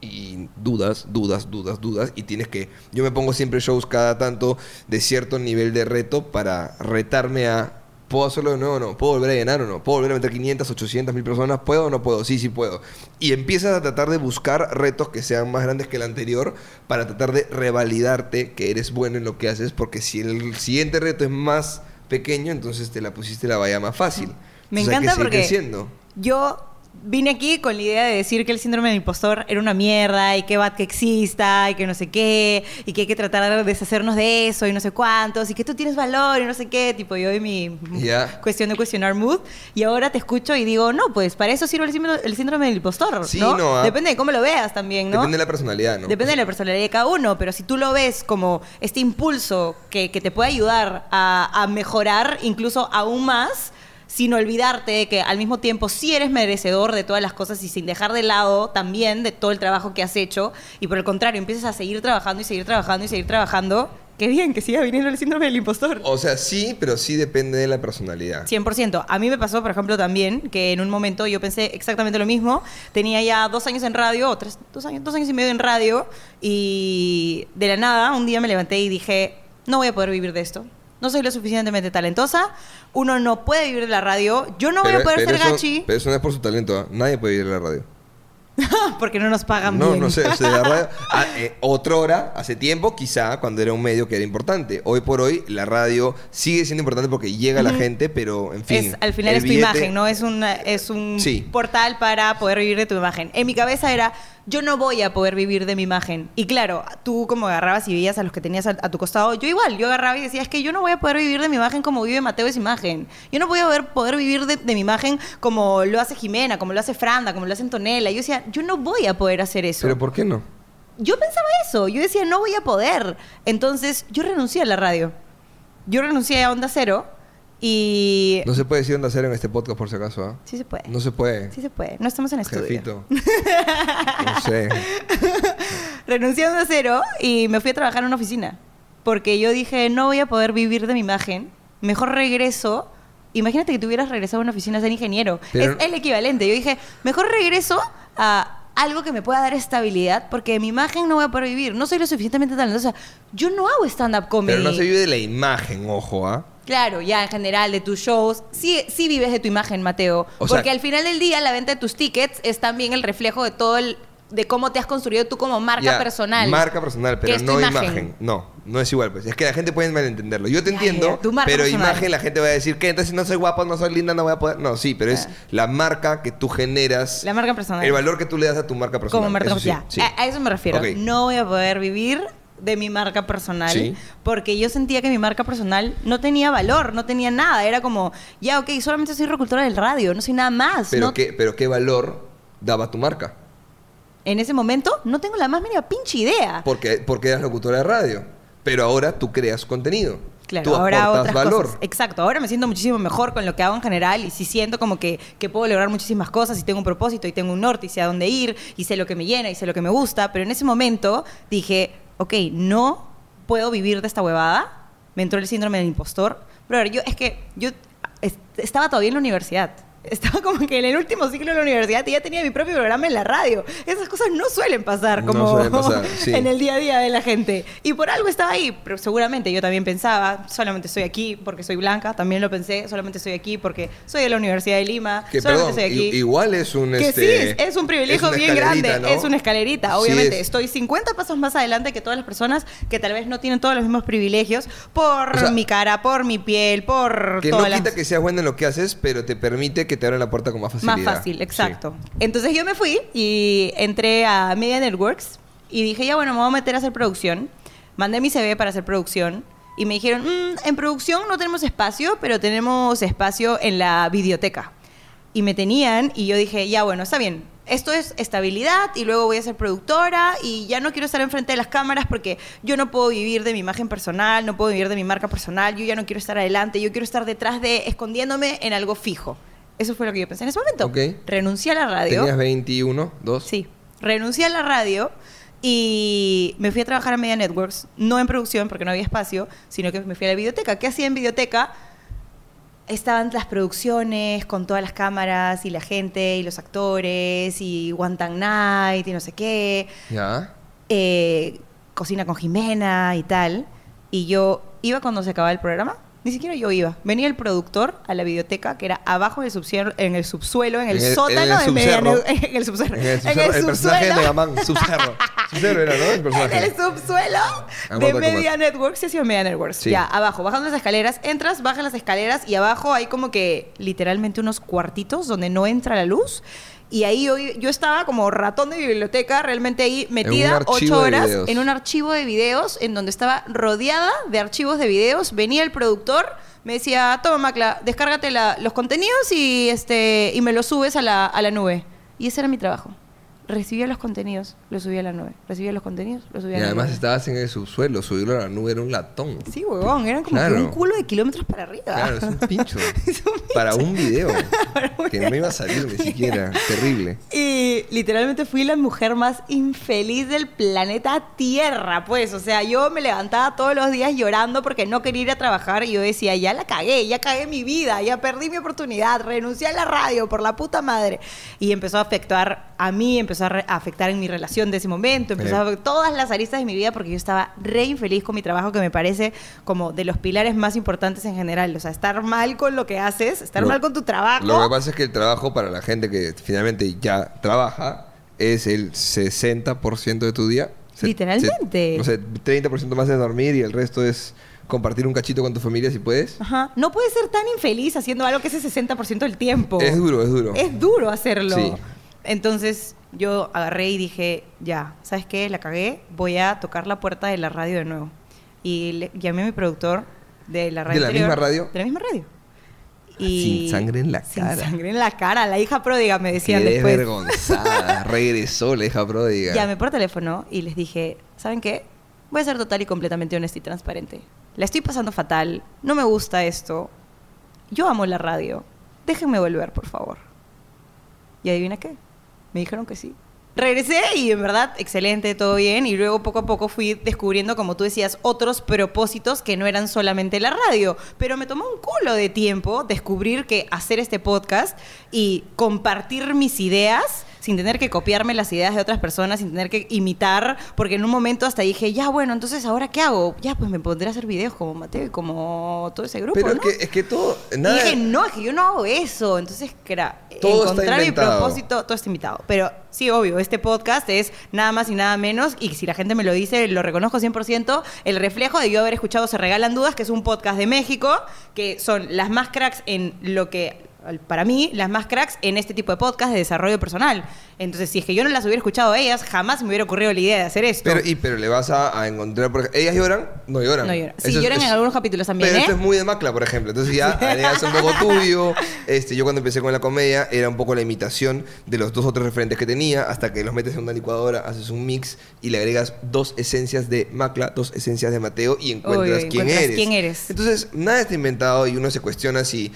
Speaker 2: y dudas, dudas, dudas, dudas, y tienes que... Yo me pongo siempre shows cada tanto de cierto nivel de reto para retarme a... ¿Puedo hacerlo de nuevo o no? ¿Puedo volver a llenar o no? ¿Puedo volver a meter 500, 800 mil personas? ¿Puedo o no puedo? Sí, sí puedo. Y empiezas a tratar de buscar retos que sean más grandes que el anterior para tratar de revalidarte que eres bueno en lo que haces, porque si el siguiente reto es más pequeño, entonces te la pusiste la valla más fácil.
Speaker 1: Me
Speaker 2: Entonces hay que
Speaker 1: encanta
Speaker 2: seguir
Speaker 1: porque
Speaker 2: creciendo.
Speaker 1: yo vine aquí con la idea de decir que el síndrome del impostor era una mierda y que bad que exista y que no sé qué y que hay que tratar de deshacernos de eso y no sé cuántos y que tú tienes valor y no sé qué, tipo yo y mi
Speaker 2: Ya.
Speaker 1: cuestión de cuestionar mood y ahora te escucho y digo, no, pues para eso sirve el síndrome, el síndrome del impostor,
Speaker 2: Sí,
Speaker 1: ¿no?
Speaker 2: no, ah.
Speaker 1: Depende de cómo lo veas también, ¿no?
Speaker 2: Depende de la personalidad, ¿no?
Speaker 1: Depende de la personalidad de cada uno, pero si tú lo ves como este impulso que, que te puede ayudar a, a mejorar incluso aún más, sin olvidarte que al mismo tiempo sí eres merecedor de todas las cosas y sin dejar de lado también de todo el trabajo que has hecho, y por el contrario, empiezas a seguir trabajando y seguir trabajando y seguir trabajando, qué bien que siga viniendo el síndrome del impostor.
Speaker 2: O sea, sí, pero sí depende de la personalidad.
Speaker 1: 100%. A mí me pasó, por ejemplo, también que en un momento yo pensé exactamente lo mismo. Tenía ya dos años en radio, o tres, dos años, dos años y medio en radio, y de la nada, un día me levanté y dije, no voy a poder vivir de esto. No soy lo suficientemente talentosa. Uno no puede vivir de la radio. Yo no voy a poder ser
Speaker 2: eso-
Speaker 1: gachi
Speaker 2: Pero eso no es por su talento. ¿ah? Nadie puede vivir de la radio. [laughs]
Speaker 1: porque no nos pagan
Speaker 2: No,
Speaker 1: bien.
Speaker 2: no sé. o sea, la radio, [laughs] ah, eh, otra hora, hace tiempo, quizá, cuando era un medio que era importante. Hoy por hoy, la radio sigue siendo importante porque llega a la gente, pero en fin.
Speaker 1: es, al final es tu
Speaker 2: billete-
Speaker 1: imagen, ¿no? Es un, es un
Speaker 2: Sí.
Speaker 1: portal para poder vivir de tu imagen. En mi cabeza era, yo no voy a poder vivir de mi imagen. Y claro, tú como agarrabas y veías a los que tenías a, a tu costado, yo igual, yo agarraba y decía, es que yo no voy a poder vivir de mi imagen como vive Mateo de su imagen. Yo no voy a poder, poder vivir de, de mi imagen como lo hace Jimena, como lo hace Franda, como lo hace Antonella. Yo decía, yo no voy a poder hacer eso.
Speaker 2: Pero ¿por qué no?
Speaker 1: yo pensaba eso, yo decía, no voy a poder. Entonces, yo renuncié a la radio. Yo renuncié a Onda Cero y...
Speaker 2: No se puede decir onda cero en este podcast, por si acaso. ¿ah?
Speaker 1: Sí se puede.
Speaker 2: No se puede.
Speaker 1: Sí se puede. No estamos en estudio.
Speaker 2: Jefito. [laughs] no sé.
Speaker 1: Renuncié a Onda Cero y me fui a trabajar en una oficina. Porque yo dije, no voy a poder vivir de mi imagen. Mejor regreso. Imagínate que tuvieras regresado a una oficina a ser ingeniero.
Speaker 2: Pero-
Speaker 1: es el equivalente. Yo dije, mejor regreso a algo que me pueda dar estabilidad porque mi imagen no voy a poder vivir. No soy lo suficientemente talentosa. Yo no hago stand-up comedy.
Speaker 2: Pero no se vive de la imagen, ojo, ¿ah?
Speaker 1: Claro, ya en general de tus shows, sí, sí vives de tu imagen, Mateo.
Speaker 2: O sea-
Speaker 1: porque al final del día la venta de tus tickets es también el reflejo de todo el de cómo te has construido tú como marca
Speaker 2: Ya,
Speaker 1: personal.
Speaker 2: Marca personal, pero no
Speaker 1: imagen.
Speaker 2: imagen. No, no es igual. Pues es que la gente puede malentenderlo. Yo te
Speaker 1: Ya,
Speaker 2: entiendo,
Speaker 1: ya,
Speaker 2: pero
Speaker 1: personal.
Speaker 2: imagen la gente va a decir que entonces no soy guapo, no soy linda, no voy a poder. No, sí, pero es la marca que tú generas.
Speaker 1: La marca personal.
Speaker 2: El valor que tú le das a tu marca personal.
Speaker 1: como marca
Speaker 2: Eso sí,
Speaker 1: ya,
Speaker 2: sí.
Speaker 1: A, a eso me refiero. No voy a poder vivir de mi marca personal
Speaker 2: Sí.
Speaker 1: porque yo sentía que mi marca personal no tenía valor, no tenía nada. Era como, ya, ok, solamente soy locutora del radio, no soy nada más.
Speaker 2: Pero,
Speaker 1: no-
Speaker 2: qué, pero qué valor daba tu marca.
Speaker 1: En ese momento no tengo la más mínima pinche idea.
Speaker 2: Porque, porque eras locutora de radio. Pero ahora tú creas contenido.
Speaker 1: Claro,
Speaker 2: tú
Speaker 1: ahora otras
Speaker 2: valor.
Speaker 1: cosas. Exacto, ahora me siento muchísimo mejor con lo que hago en general y sí siento como que, que puedo lograr muchísimas cosas y tengo un propósito y tengo un norte y sé a dónde ir y sé lo que me llena y sé lo que me gusta, pero en ese momento dije, ok, no puedo vivir de esta huevada. Me entró el síndrome del impostor. Pero yo, es que yo es- estaba todavía en la universidad. Estaba como que en el último ciclo de la universidad y ya tenía mi propio programa en la radio. Esas cosas no suelen pasar
Speaker 2: No
Speaker 1: como
Speaker 2: suelen pasar, [laughs] sí.
Speaker 1: en el día a día de la gente. Y por algo estaba ahí, pero seguramente yo también pensaba, solamente estoy aquí porque soy blanca, también lo pensé, solamente estoy aquí porque soy de la Universidad de Lima,
Speaker 2: Que
Speaker 1: solamente
Speaker 2: perdón,
Speaker 1: estoy aquí.
Speaker 2: igual es un.
Speaker 1: que
Speaker 2: este,
Speaker 1: sí, es, es un privilegio
Speaker 2: una
Speaker 1: bien grande,
Speaker 2: ¿no?
Speaker 1: es una escalerita,
Speaker 2: Sí,
Speaker 1: obviamente.
Speaker 2: es-
Speaker 1: Estoy 50 pasos más adelante que todas las personas que tal vez no tienen todos los mismos privilegios por
Speaker 2: O sea,
Speaker 1: mi cara, por mi piel, por
Speaker 2: Que no
Speaker 1: todas
Speaker 2: quita
Speaker 1: las...
Speaker 2: que seas buena en lo que haces, pero te permite que te abran la puerta con más facilidad.
Speaker 1: Más fácil,
Speaker 2: Sí.
Speaker 1: exacto. Entonces yo me fui y entré a Media Networks y dije, ya bueno, me voy a meter a hacer producción. Mandé mi CV para hacer producción y me dijeron, "Mm, en producción no tenemos espacio, pero tenemos espacio en la videoteca. Y me tenían y yo dije, ya bueno, está bien. Esto es estabilidad y luego voy a ser productora y ya no quiero estar enfrente de las cámaras porque yo no puedo vivir de mi imagen personal, no puedo vivir de mi marca personal, yo ya no quiero estar adelante, yo quiero estar detrás de, escondiéndome en algo fijo. Eso fue lo que yo pensé en ese momento. Renuncié a la radio.
Speaker 2: Tenías 21, 2.
Speaker 1: Sí, renuncié a la radio y me fui a trabajar a Media Networks, no en producción porque no había espacio, sino que me fui a la biblioteca. ¿Qué hacía en biblioteca? Estaban las producciones con todas las cámaras y la gente y los actores y One Tank Night y no sé qué.
Speaker 2: Ya.
Speaker 1: eh, cocina con Jimena y tal. Y yo iba cuando se acababa el programa. Ni siquiera yo iba. Venía el productor a la biblioteca, que era abajo en el subsuelo, en el, subsuelo, en el,
Speaker 2: En el-
Speaker 1: sótano
Speaker 2: en el
Speaker 1: de Media
Speaker 2: subcerro.
Speaker 1: Net- [laughs] En el subsuelo.
Speaker 2: En el, subcerro, el personaje de Megaman, Subcerro. Subcerro era, ¿no? El
Speaker 1: En
Speaker 2: personaje.
Speaker 1: el subsuelo de Media. Networks, sí, sí, Media Networks.
Speaker 2: Sí.
Speaker 1: Ya, abajo, bajando las escaleras, entras, bajas las escaleras y abajo hay como que literalmente unos cuartitos donde no entra la luz. Y ahí yo, yo estaba como ratón de biblioteca, realmente ahí metida ocho horas en un archivo de videos en donde estaba rodeada de archivos de videos. Venía el productor, me decía, toma Macla, descárgate la- los contenidos y, este, y me los subes a la, a la nube. Y ese era mi trabajo. Recibía los contenidos, los subía a la nube. Recibía los contenidos, los subía
Speaker 2: Y
Speaker 1: a la
Speaker 2: además
Speaker 1: nube.
Speaker 2: estabas en el subsuelo. Subirlo a la nube era un latón.
Speaker 1: Sí, huevón, eran como
Speaker 2: Claro.
Speaker 1: que un culo de kilómetros para arriba.
Speaker 2: Claro, es un [laughs] pincho.
Speaker 1: Es un pincho.
Speaker 2: Para un video. [laughs] Que no iba a salir ni siquiera. [laughs] Terrible.
Speaker 1: Y literalmente fui la mujer más infeliz del planeta Tierra, pues. O sea, yo me levantaba todos los días llorando porque no quería ir a trabajar y yo decía, ya la cagué, ya cagué mi vida, ya perdí mi oportunidad, renuncié a la radio por la puta madre. Y empezó a afectar a mí, empezó a, re- a afectar en mi relación de ese momento, empezó a afectar todas las aristas de mi vida porque yo estaba re infeliz con mi trabajo que me parece como de los pilares más importantes en general. O sea, estar mal con lo que haces, estar
Speaker 2: Lo-
Speaker 1: mal con tu trabajo.
Speaker 2: Lo que pasa es que el trabajo para la gente que finalmente ya trabaja es el 60% de tu día. Se-
Speaker 1: Literalmente.
Speaker 2: se- no sé, 30% más es dormir y el resto es compartir un cachito con tu familia si puedes.
Speaker 1: Ajá. No puedes ser tan infeliz haciendo algo que es el 60% del tiempo.
Speaker 2: Es duro, es duro.
Speaker 1: Es duro hacerlo.
Speaker 2: Sí.
Speaker 1: Entonces yo agarré y dije, ya, ¿sabes qué? La cagué, voy a tocar la puerta de la radio de nuevo. Y le- llamé a mi productor de la radio.
Speaker 2: la
Speaker 1: anterior,
Speaker 2: misma radio?
Speaker 1: De la misma radio.
Speaker 2: Sin sangre en la
Speaker 1: Sin
Speaker 2: cara.
Speaker 1: sangre en la cara. La hija pródiga me decían
Speaker 2: Qué
Speaker 1: después.
Speaker 2: desvergonzada. [laughs] Regresó la hija pródiga.
Speaker 1: Llamé por teléfono y les dije, ¿saben qué? Voy a ser total y completamente honesta y transparente. La estoy pasando fatal, no me gusta esto. Yo amo la radio. Déjenme volver, por favor. ¿Y adivina qué? Me dijeron que sí. Regresé y en verdad, excelente, todo bien. Y luego poco a poco fui descubriendo, como tú decías, otros propósitos que no eran solamente la radio. Pero me tomó un culo de tiempo descubrir que hacer este podcast y compartir mis ideas sin tener que copiarme las ideas de otras personas, sin tener que imitar, porque en un momento hasta dije, ya bueno, entonces ahora qué hago? Ya pues me pondré a hacer videos como Mateo y como todo ese grupo.
Speaker 2: Pero
Speaker 1: ¿no?
Speaker 2: es, que, es que todo.
Speaker 1: Y
Speaker 2: Nada,
Speaker 1: dije, no, es que yo no hago eso. Entonces, era
Speaker 2: Todo
Speaker 1: encontrar mi propósito, todo está invitado. Pero sí, obvio, este podcast es nada más y nada menos, y si la gente me lo dice, lo reconozco 100%, el reflejo de yo haber escuchado Se Regalan Dudas, que es un podcast de México, que son las más cracks en lo que para mí, las más cracks en este tipo de podcast de desarrollo personal. Entonces, si es que yo no las hubiera escuchado a ellas, jamás me hubiera ocurrido la idea de hacer esto.
Speaker 2: Pero, y, pero le vas a, a encontrar. Porque ellas lloran, no lloran.
Speaker 1: No lloran. Sí,
Speaker 2: Eso es-
Speaker 1: lloran en
Speaker 2: es-
Speaker 1: algunos capítulos también,
Speaker 2: Pero
Speaker 1: ¿eh?
Speaker 2: esto es muy de Macla, por ejemplo. Entonces ya [laughs] agregas un poco tuyo. Este, yo cuando empecé con la comedia era un poco la imitación de los dos o tres referentes que tenía, hasta que los metes en una licuadora, haces un mix y le agregas dos esencias de Macla, dos esencias de Mateo y encuentras,
Speaker 1: Uy,
Speaker 2: quién,
Speaker 1: encuentras
Speaker 2: eres.
Speaker 1: quién eres.
Speaker 2: Entonces, nada está inventado y uno se cuestiona si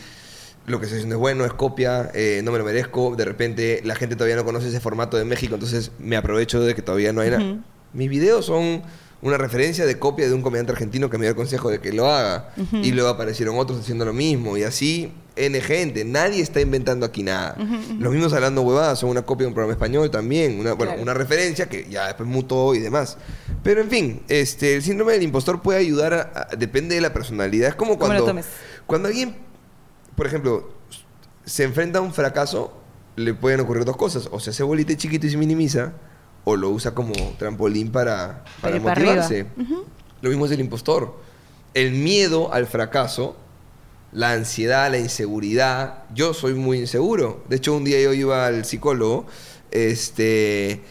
Speaker 2: lo que estoy haciendo es bueno, es copia, eh, no me lo merezco. De repente la gente todavía no conoce ese formato de México, entonces me aprovecho de que todavía no hay nada.
Speaker 1: Ujú.
Speaker 2: Mis videos son una referencia de copia de un comediante argentino que me dio el consejo de que lo haga. Y luego aparecieron otros haciendo lo mismo. Y así, N gente. Nadie está inventando aquí nada. Los mismos hablando huevadas son una copia de un programa español también. Una, bueno,
Speaker 1: Claro.
Speaker 2: una referencia que ya después mutó y demás. Pero en fin, este, el síndrome del impostor puede ayudar a, a- depende de la personalidad. Es como
Speaker 1: ¿Cómo lo
Speaker 2: cuando, cuando alguien, por ejemplo, se enfrenta a un fracaso, le pueden ocurrir dos cosas. O se hace bolita y chiquito y se minimiza, o lo usa como trampolín para, motivarse. Lo mismo es el impostor. El miedo al fracaso, la ansiedad, la inseguridad. Yo soy muy inseguro. De hecho, un día yo iba al psicólogo, este...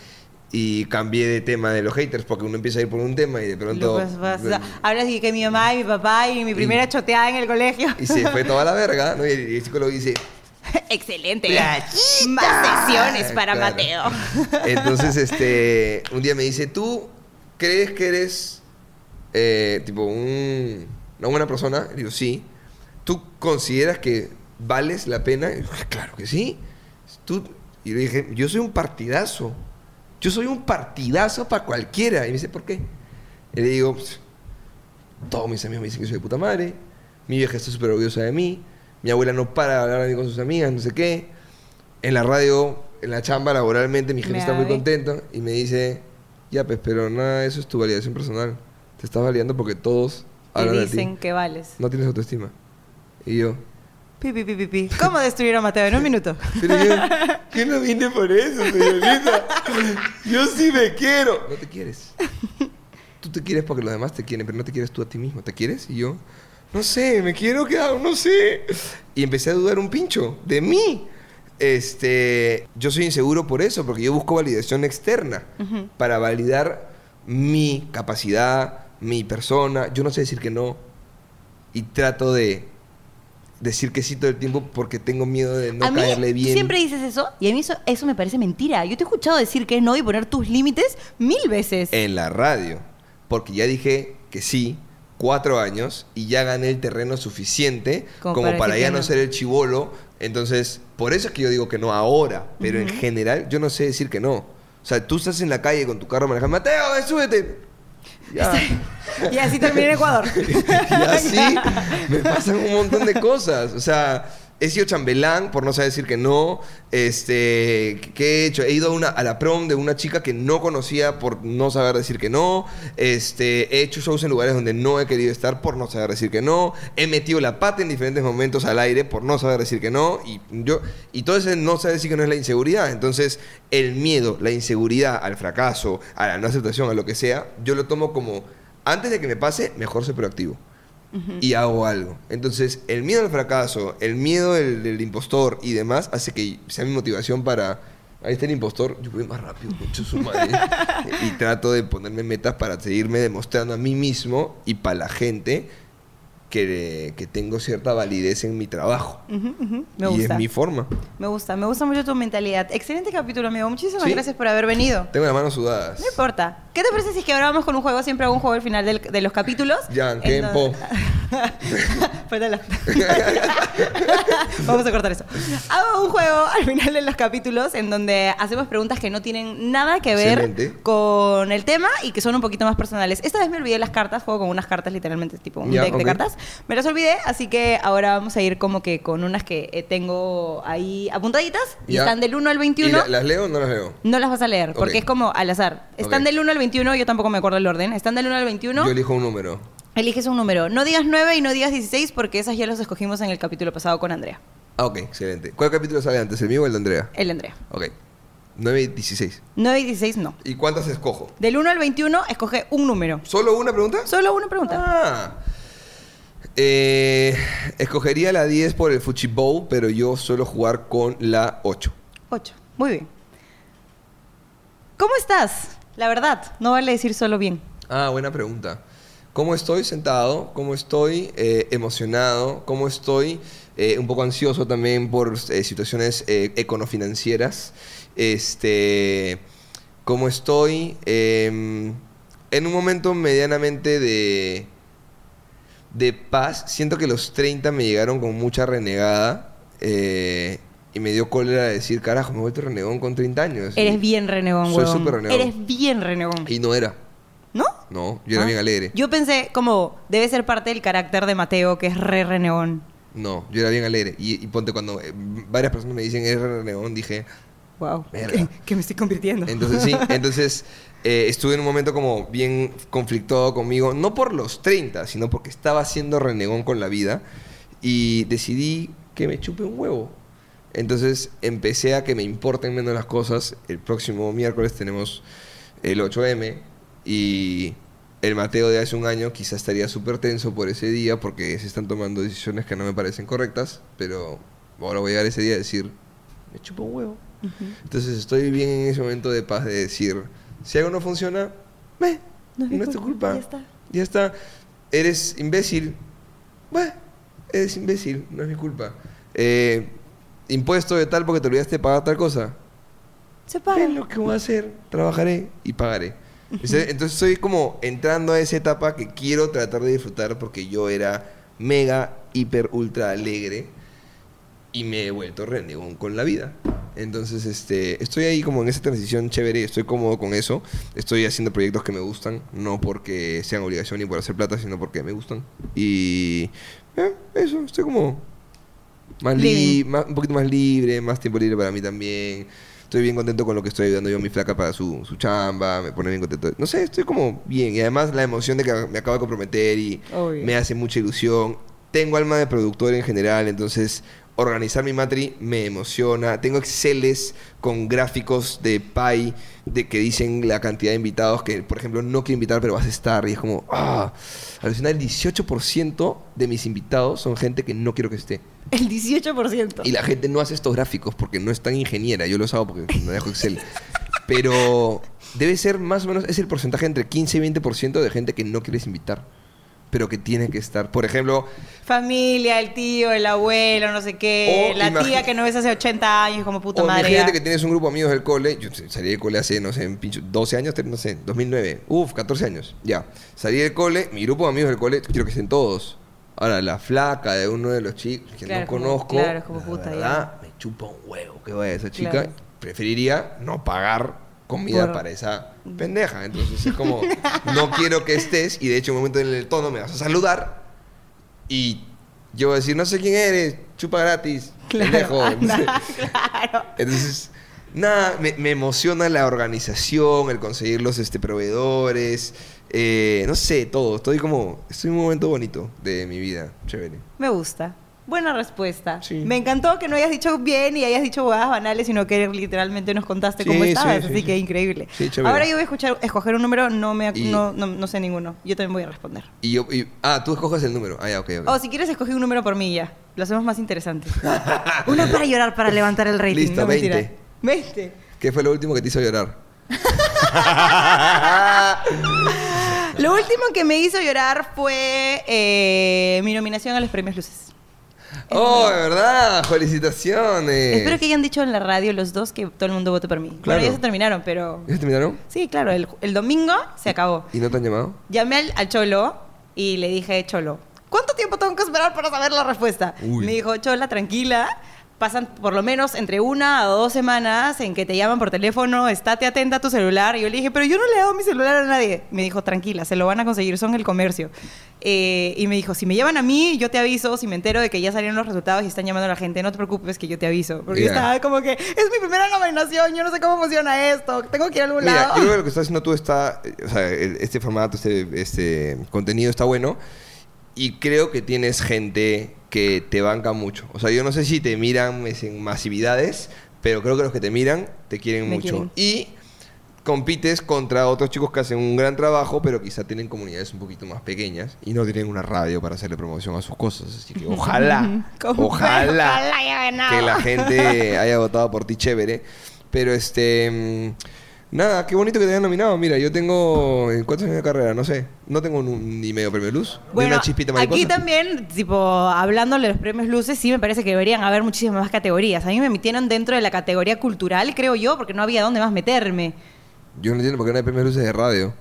Speaker 2: Y cambié de tema de los haters porque uno empieza a ir por un tema y de pronto...
Speaker 1: Vas- vas- hablas [laughs] y que mi mamá y mi papá y mi primera choteada en el colegio.
Speaker 2: Y se fue toda la [laughs] verga, ¿no? Y el, y psicólogo dice,
Speaker 1: Excelente.
Speaker 2: Playita.
Speaker 1: Más sesiones para
Speaker 2: Claro.
Speaker 1: Mateo. [laughs]
Speaker 2: Entonces, este, un día me dice, ¿tú crees que eres eh, tipo un- una buena persona? Le digo, sí. ¿Tú consideras que vales la pena? Y yo, claro que sí. Tú, y le dije, yo soy un partidazo. Yo soy un partidazo para cualquiera. Y me dice, ¿por qué? Y le digo, "Pues, todos mis amigos me dicen que soy de puta madre. Mi vieja está súper orgullosa de mí. Mi abuela no para de hablar de mí con sus amigas, no sé qué. En la radio, en la chamba, laboralmente, mi jefe está muy contento. Y me dice, ya, pues, pero nada, eso es tu validación personal. Te estás validando porque todos
Speaker 1: Te
Speaker 2: hablan de
Speaker 1: dicen
Speaker 2: ti.
Speaker 1: que vales.
Speaker 2: No tienes autoestima. Y yo,
Speaker 1: Pi, pi, pi, pi, pi. ¿Cómo destruir a Mateo en un minuto?
Speaker 2: pero yo, yo no vine por eso, señorita. Yo sí me quiero. No te quieres. Tú te quieres porque los demás te quieren, pero no te quieres tú a ti mismo. ¿Te quieres? Y yo, no sé, me quiero quedar, no sé. Y empecé a dudar un pincho de mí. Este, yo soy inseguro por eso, porque yo busco validación externa para validar mi capacidad, mi persona. Yo no sé decir que no. Y trato de decir que sí todo el tiempo porque tengo miedo de no
Speaker 1: a mí
Speaker 2: caerle bien.
Speaker 1: siempre dices eso y a mí eso, eso me parece mentira. Yo te he escuchado decir que no y poner tus límites mil veces.
Speaker 2: en la radio. Porque ya dije que sí cuatro años y ya gané el terreno suficiente
Speaker 1: Como
Speaker 2: como,
Speaker 1: para
Speaker 2: ya no ser el chivolo. Entonces, por eso es que yo digo que no ahora, pero en general yo no sé decir que no. O sea, tú estás en la calle con tu carro manejando, Mateo, súbete. Ya.
Speaker 1: Y así terminé en Ecuador. [laughs]
Speaker 2: y así [laughs] me pasan un montón de cosas. O sea, he sido chambelán por no saber decir que no. Este, ¿qué he hecho? He ido a, una, a la prom de una chica que no conocía por no saber decir que no. Este, he hecho shows en lugares donde no he querido estar por no saber decir que no. He metido la pata en diferentes momentos al aire por no saber decir que no. Y yo y todo ese no saber decir que no es la inseguridad. Entonces, el miedo, la inseguridad al fracaso, a la no aceptación, a lo que sea, yo lo tomo como antes de que me pase, mejor ser proactivo y hago algo. Entonces, el miedo al fracaso, el miedo del, del impostor y demás hace que sea mi motivación para. Ahí está el impostor, yo voy más rápido, mucho su madre. [laughs] y trato de ponerme metas para seguirme demostrando a mí mismo y para la gente que, que tengo cierta validez en mi trabajo.
Speaker 1: Ujú. Me
Speaker 2: y
Speaker 1: gusta.
Speaker 2: es mi forma.
Speaker 1: Me gusta, me gusta mucho tu mentalidad. Excelente capítulo, amigo. Muchísimas
Speaker 2: ¿Sí?
Speaker 1: gracias por haber venido.
Speaker 2: Tengo las manos sudadas.
Speaker 1: No importa. ¿Qué te parece si es que ahora vamos con un juego? Siempre hago un juego al final del- de los capítulos. Falta [laughs] la- [laughs] Vamos a cortar eso. Hago un juego al final de los capítulos en donde hacemos preguntas que no tienen nada que ver
Speaker 2: Excelente.
Speaker 1: con el tema y que son un poquito más personales. Esta vez me olvidé las cartas, juego con unas cartas literalmente, tipo un
Speaker 2: Ya,
Speaker 1: deck de
Speaker 2: ok.
Speaker 1: Me las olvidé, así que ahora vamos a ir como que con unas que eh, tengo ahí apuntaditas y están del 1 al
Speaker 2: ¿Y
Speaker 1: 21.
Speaker 2: la- las leo o no las leo?
Speaker 1: No las vas a leer, porque es como al azar. Están
Speaker 2: Ok.
Speaker 1: del 1 al 21, yo tampoco me acuerdo el orden. Están del 1 al 21.
Speaker 2: Yo elijo un número.
Speaker 1: Eliges un número. No digas 9 y no digas 16 porque esas ya las escogimos en el capítulo pasado con Andrea.
Speaker 2: Ah, ok, excelente. ¿Cuál capítulo sale antes, el mío o el de Andrea?
Speaker 1: El de Andrea.
Speaker 2: Ok. 9 y 16.
Speaker 1: 9 y 16 no.
Speaker 2: ¿Y cuántas escojo?
Speaker 1: Del 1 al 21 escoge un número.
Speaker 2: ¿Solo una pregunta?
Speaker 1: Solo una pregunta.
Speaker 2: Ah. Eh, escogería la 10 por el Fuchibou, pero yo suelo jugar con la 8.
Speaker 1: 8. Muy bien. ¿Cómo estás? La verdad, no vale decir solo bien.
Speaker 2: Ah, buena pregunta. ¿Cómo estoy sentado? ¿Cómo estoy eh, emocionado? ¿Cómo estoy eh, un poco ansioso también por situaciones econofinancieras? Este, ¿Cómo estoy em, en un momento medianamente de, de paz? Siento que los 30 me llegaron con mucha renegada eh, y me dio cólera decir, carajo, me he vuelto renegón con 30 años.
Speaker 1: Eres
Speaker 2: Y-
Speaker 1: bien renegón,
Speaker 2: Soy
Speaker 1: huevón.
Speaker 2: súper renegón.
Speaker 1: Eres bien renegón.
Speaker 2: Y no era.
Speaker 1: ¿No?
Speaker 2: No, yo era
Speaker 1: Ah.
Speaker 2: bien alegre.
Speaker 1: Yo pensé como debe ser parte del carácter de Mateo, que es re renegón.
Speaker 2: No, yo era bien alegre. Y, y ponte cuando eh, varias personas me dicen eres renegón, dije.
Speaker 1: Wow.
Speaker 2: Verga. [laughs]
Speaker 1: Que, me estoy convirtiendo.
Speaker 2: Entonces sí, [laughs] entonces eh, estuve en un momento como bien conflictuado conmigo, no por los 30, sino porque estaba siendo renegón con la vida y decidí que me chupe un huevo. Entonces empecé a que me importen menos las cosas. El próximo miércoles tenemos el 8M y el Mateo de hace un año quizás estaría súper tenso por ese día porque se están tomando decisiones que no me parecen correctas, pero ahora voy a llegar ese día a decir, me chupo un huevo. Entonces estoy bien en ese momento de paz de decir, si algo no funciona, meh,
Speaker 1: No
Speaker 2: no,
Speaker 1: es
Speaker 2: tu
Speaker 1: culpa, ya está.
Speaker 2: Ya está. Eres imbécil. Bueno, eres imbécil, no es mi culpa. Eh, impuesto de tal porque te olvidaste de pagar tal cosa.
Speaker 1: Se para.
Speaker 2: Es lo que voy a hacer, trabajaré y pagaré. Entonces estoy como entrando a esa etapa que quiero tratar de disfrutar porque yo era mega, hiper, ultra alegre y me he vuelto renegón con la vida. Entonces, este, estoy ahí como en esa transición chévere, estoy cómodo con eso. Estoy haciendo proyectos que me gustan, no porque sean obligación ni por hacer plata, sino porque me gustan. Y eh, eso, estoy como más, li- más- un poquito más libre, más tiempo libre para mí también. Estoy bien contento con lo que estoy ayudando yo a mi flaca para su, su chamba, me pone bien contento. No sé, estoy como bien. Y además la emoción de que me acabo de comprometer y
Speaker 1: Obvio.
Speaker 2: me hace mucha ilusión. Tengo alma de productor en general, entonces organizar mi matri me emociona. Tengo Exceles con gráficos de Pi de que dicen la cantidad de invitados que, por ejemplo, no quiero invitar, pero vas a estar. Y es como, ah, alucinar, el 18% de mis invitados son gente que no quiero que esté.
Speaker 1: El 18%.
Speaker 2: Y la gente no hace estos gráficos porque no es tan ingeniera. Yo los hago porque no dejo Excel. Pero debe ser más o menos, es el porcentaje entre 15 y 20% de gente que no quieres invitar. Pero que tiene que estar. Por ejemplo,
Speaker 1: Familia, el tío, el abuelo, no sé qué. La tía que no ves hace 80 años, como puta
Speaker 2: o
Speaker 1: madre.
Speaker 2: imagínate que tienes un grupo de amigos del cole. Yo salí del cole hace, no sé, pincho, 12 años, no sé, 2009. Uf, 14 años. Ya. Salí del cole, mi grupo de amigos del cole, quiero que estén todos. Ahora, la flaca de uno de los chicos que
Speaker 1: Claro,
Speaker 2: no
Speaker 1: como-
Speaker 2: conozco.
Speaker 1: claro, como
Speaker 2: la
Speaker 1: puta, ya.
Speaker 2: me chupa un huevo que vaya esa chica.
Speaker 1: Claro.
Speaker 2: Preferiría no pagar comida
Speaker 1: Por-
Speaker 2: para esa pendeja. Entonces es como, no quiero que estés y de hecho en un momento en el tono me vas a saludar y yo voy a decir, no sé quién eres, chupa gratis, [laughs] pendejo. [laughs] [laughs]
Speaker 1: anda, claro.
Speaker 2: Entonces, nada, me, me emociona la organización, el conseguir los este, proveedores, eh, no sé, todo. Estoy como, estoy en un momento bonito de mi vida, chévere.
Speaker 1: Me gusta. Buena respuesta.
Speaker 2: Sí.
Speaker 1: Me encantó que no hayas dicho bien y hayas dicho huevadas banales, sino que literalmente nos contaste
Speaker 2: Sí,
Speaker 1: cómo estabas.
Speaker 2: sí,
Speaker 1: así
Speaker 2: sí.
Speaker 1: que increíble. Ahora yo voy a escuchar, escoger un número, no, me,
Speaker 2: Y-
Speaker 1: no, no, no sé ninguno. Yo también voy a responder.
Speaker 2: Y yo, y- ah, tú escoges el número. Ah, ya, ok, ok.
Speaker 1: O si quieres, escoge un número por mí ya. Lo hacemos más interesante. [laughs] Uno para llorar, para levantar el rating.
Speaker 2: Listo,
Speaker 1: no, mentira.
Speaker 2: 20.
Speaker 1: 20.
Speaker 2: ¿Qué fue lo último que te hizo llorar? [laughs]
Speaker 1: Lo último que me hizo llorar fue eh, mi nominación a los premios Luces.
Speaker 2: ¡Oh, de verdad! ¡Felicitaciones!
Speaker 1: Espero que hayan dicho en la radio los dos que todo el mundo vote por mí.
Speaker 2: Claro.
Speaker 1: Bueno, ya se terminaron, pero...
Speaker 2: ¿Ya terminaron?
Speaker 1: Sí, claro, el, el domingo se acabó.
Speaker 2: ¿Y no te han llamado?
Speaker 1: Llamé al, al Cholo y le dije, Cholo, ¿cuánto tiempo tengo que esperar para saber la respuesta?
Speaker 2: Uy.
Speaker 1: Me dijo, Chola, tranquila. Pasan por lo menos entre una o dos semanas en que te llaman por teléfono, estate atenta a tu celular. Y yo le dije, pero yo no le he dado mi celular a nadie. Me dijo, tranquila, se lo van a conseguir, son el comercio. Eh, y me dijo, si me llaman a mí, yo te aviso. Si me entero de que ya salieron los resultados y están llamando a la gente, no te preocupes que yo te aviso. Porque
Speaker 2: Ya.
Speaker 1: estaba como que, es mi primera nominación, yo no sé cómo funciona esto, tengo que ir a algún
Speaker 2: Mira,
Speaker 1: lado.
Speaker 2: yo creo que lo que estás haciendo tú está, o sea, este formato, este, este contenido está bueno y creo que tienes gente que te banca mucho. O sea, yo no sé si te miran en masividades, pero creo que los que te miran te quieren
Speaker 1: Me
Speaker 2: mucho.
Speaker 1: quieren.
Speaker 2: Y compites contra otros chicos que hacen un gran trabajo, pero quizá tienen comunidades un poquito más pequeñas y no tienen una radio para hacerle promoción a sus cosas. Así que ojalá, [laughs] ojalá, que la gente [laughs] haya votado por ti chévere. Pero este. Nada, qué bonito que te hayan nominado. Mira, yo tengo. ¿en ¿Cuántos años de carrera? No sé. No tengo un- ni medio premio luz. ni
Speaker 1: Bueno,
Speaker 2: una chispita mariposa.
Speaker 1: aquí también, tipo, hablándole de los premios Luces, sí me parece que deberían haber muchísimas más categorías. A mí me metieron dentro de la categoría cultural, creo yo, porque no había dónde más meterme.
Speaker 2: Yo no entiendo por qué no hay premios luces de radio.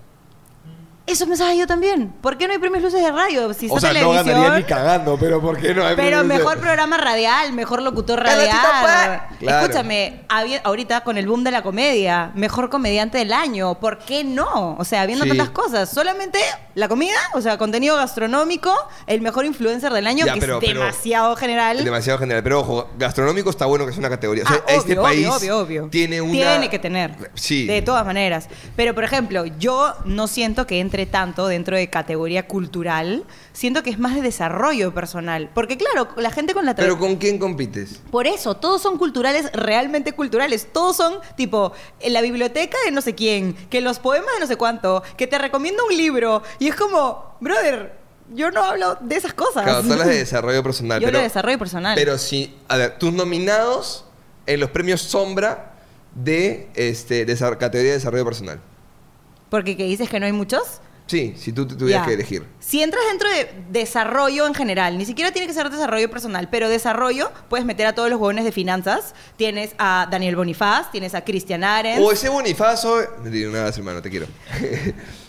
Speaker 1: Eso pensaba yo también. ¿Por qué no hay premios Luces de radio? Si está
Speaker 2: o sea, no
Speaker 1: televisión,
Speaker 2: ganaría ni cagando, pero ¿por qué no hay
Speaker 1: pero
Speaker 2: premios
Speaker 1: mejor programa radial, mejor locutor
Speaker 2: ¡Pero
Speaker 1: radial.
Speaker 2: Claro.
Speaker 1: Escúchame, ahorita con el boom de la comedia, mejor comediante del año, ¿por qué no? O sea, viendo
Speaker 2: Sí.
Speaker 1: tantas cosas, solamente la comida, o sea, contenido gastronómico, el mejor influencer del año,
Speaker 2: Ya,
Speaker 1: que
Speaker 2: pero-
Speaker 1: es
Speaker 2: pero-
Speaker 1: demasiado general.
Speaker 2: Demasiado general. Pero ojo, gastronómico está bueno que es una categoría. O sea,
Speaker 1: Ah,
Speaker 2: este
Speaker 1: obvio,
Speaker 2: país
Speaker 1: obvio, obvio, obvio.
Speaker 2: tiene una.
Speaker 1: Tiene que tener.
Speaker 2: Sí.
Speaker 1: De todas maneras. Pero, por ejemplo, yo no siento que entre tanto dentro de categoría cultural. Siento que es más de desarrollo personal. Porque, claro, la gente con la
Speaker 2: Pero ¿con quién compites?
Speaker 1: Por eso, todos son culturales, realmente culturales. Todos son, tipo, en la biblioteca de no sé quién, que los poemas de no sé cuánto, que te recomienda un libro. Y es como, brother, yo no hablo de esas cosas.
Speaker 2: Claro, tú hablas de [laughs] desarrollo personal.
Speaker 1: Yo
Speaker 2: pero,
Speaker 1: hablo de desarrollo personal.
Speaker 2: Pero si, a ver, tus nominados en los premios Sombra de este, desa- categoría de desarrollo personal.
Speaker 1: Porque que dices que no hay muchos.
Speaker 2: Sí, si tú tuvieras que elegir.
Speaker 1: Si entras dentro de desarrollo en general, ni siquiera tiene que ser desarrollo personal, pero desarrollo, puedes meter a todos los jóvenes de finanzas. Tienes a Daniel Bonifaz, tienes a Cristian Arens.
Speaker 2: O ese Bonifazo. Digo nada, hermano, te quiero. [laughs]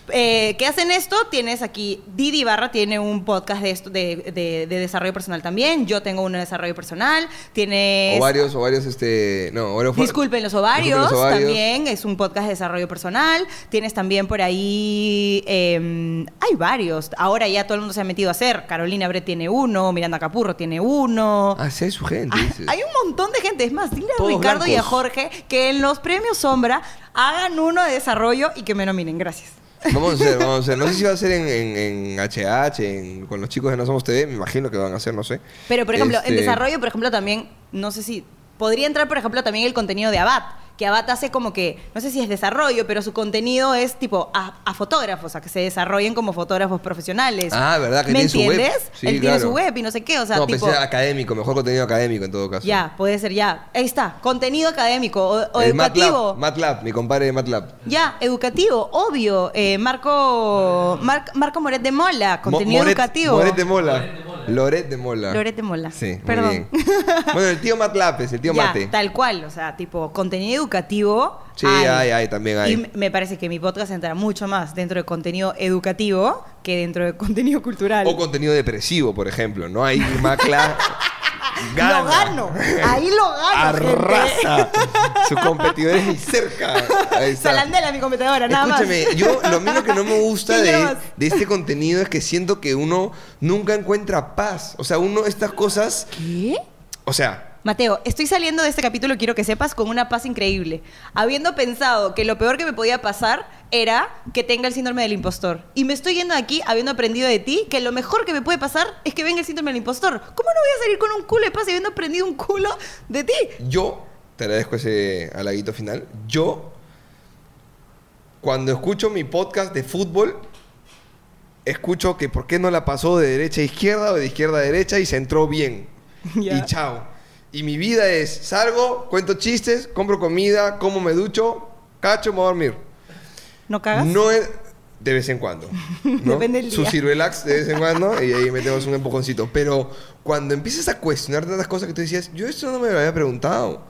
Speaker 1: Eh, ¿Qué hacen esto? Tienes aquí, Didi Barra tiene un podcast de, esto, de, de- de desarrollo personal también. Yo tengo uno de desarrollo personal. Tienes...
Speaker 2: O varios, o varios, este. No, varios.
Speaker 1: Disculpen los ovarios,
Speaker 2: Disculpen los ovarios.
Speaker 1: también es un podcast de desarrollo personal. Tienes también por ahí, eh, hay varios. Ahora ya todo el mundo se ha metido a hacer. Carolina Bre tiene uno, Miranda Capurro tiene uno.
Speaker 2: Ah, sí, hay su gente,
Speaker 1: Ah,
Speaker 2: dices.
Speaker 1: hay un montón de gente. Es más, dile a
Speaker 2: Todos
Speaker 1: Ricardo y a. Jorge que en los premios Sombra hagan uno de desarrollo y que me nominen. Gracias.
Speaker 2: Vamos a hacer, vamos a [laughs] hacer. No sé si va a ser en, en, en HH, en- con los chicos de No Somos TV. Me imagino que van a hacer, no sé.
Speaker 1: Pero, por ejemplo, en
Speaker 2: Este,
Speaker 1: desarrollo, por ejemplo, también, no sé si. Podría entrar, por ejemplo, también el contenido de Abad, que Abata hace como que, no sé si es desarrollo, pero su contenido es tipo a, a fotógrafos, a que se desarrollen como fotógrafos profesionales.
Speaker 2: Ah, ¿verdad? Que
Speaker 1: ¿Me
Speaker 2: tiene su web.
Speaker 1: entiendes?
Speaker 2: Sí,
Speaker 1: Él tiene su web y no sé qué, o sea,
Speaker 2: no,
Speaker 1: tipo...
Speaker 2: pensé académico, mejor contenido académico en todo caso.
Speaker 1: Ya, puede ser ya. Ahí está, contenido académico o, o
Speaker 2: El
Speaker 1: educativo.
Speaker 2: MATLAB, MATLAB, mi compadre de MATLAB.
Speaker 1: Ya, educativo, obvio. Eh, Marco, Mar- Marco Moret de Mola, contenido
Speaker 2: Mo- Moret-
Speaker 1: educativo.
Speaker 2: Moret de Mola. Loret de Mola.
Speaker 1: Loret de Mola.
Speaker 2: Sí, muy
Speaker 1: Perdón.
Speaker 2: bien. Bueno, el tío MATLAB es el tío [laughs]
Speaker 1: ya,
Speaker 2: Mate.
Speaker 1: tal cual, o sea, tipo, contenido educativo.
Speaker 2: Sí, hay, hay, también hay.
Speaker 1: Y me parece que mi podcast entra mucho más dentro de contenido educativo que dentro de [laughs] contenido cultural.
Speaker 2: O contenido depresivo, por ejemplo, ¿no? Ahí Macla gana.
Speaker 1: Lo gano. Ahí lo gano.
Speaker 2: Arrasa. Su competidor es ni cerca. [laughs]
Speaker 1: Salandela, mi competidora, nada más.
Speaker 2: Escúchame, yo lo mismo que no me gusta
Speaker 1: ¿Qué
Speaker 2: de, de este contenido es que siento que uno nunca encuentra paz. O sea, uno estas cosas,
Speaker 1: ¿Qué?
Speaker 2: o sea,
Speaker 1: Mateo, estoy saliendo de este capítulo, quiero que sepas, con una paz increíble. Habiendo pensado que lo peor que me podía pasar era que tenga el síndrome del impostor. Y me estoy yendo de aquí habiendo aprendido de ti que lo mejor que me puede pasar es que venga el síndrome del impostor. ¿Cómo no voy a salir con un culo de paz y habiendo aprendido un culo de ti?
Speaker 2: yo, te agradezco ese halaguito final, yo, cuando escucho mi podcast de fútbol, escucho que por qué no la pasó de derecha a izquierda o de izquierda a derecha y se entró bien. [laughs] Y chao. Y mi vida es, salgo, cuento chistes, compro comida, como me ducho, cacho, me voy a dormir.
Speaker 1: ¿No cagas?
Speaker 2: No es de vez en cuando. [laughs] ¿no?
Speaker 1: Depende del
Speaker 2: Su
Speaker 1: día.
Speaker 2: Cirvelax de vez en cuando [laughs] y ahí metemos un empujoncito. Pero cuando empiezas a cuestionar tantas cosas que tú decías, yo esto no me lo había preguntado.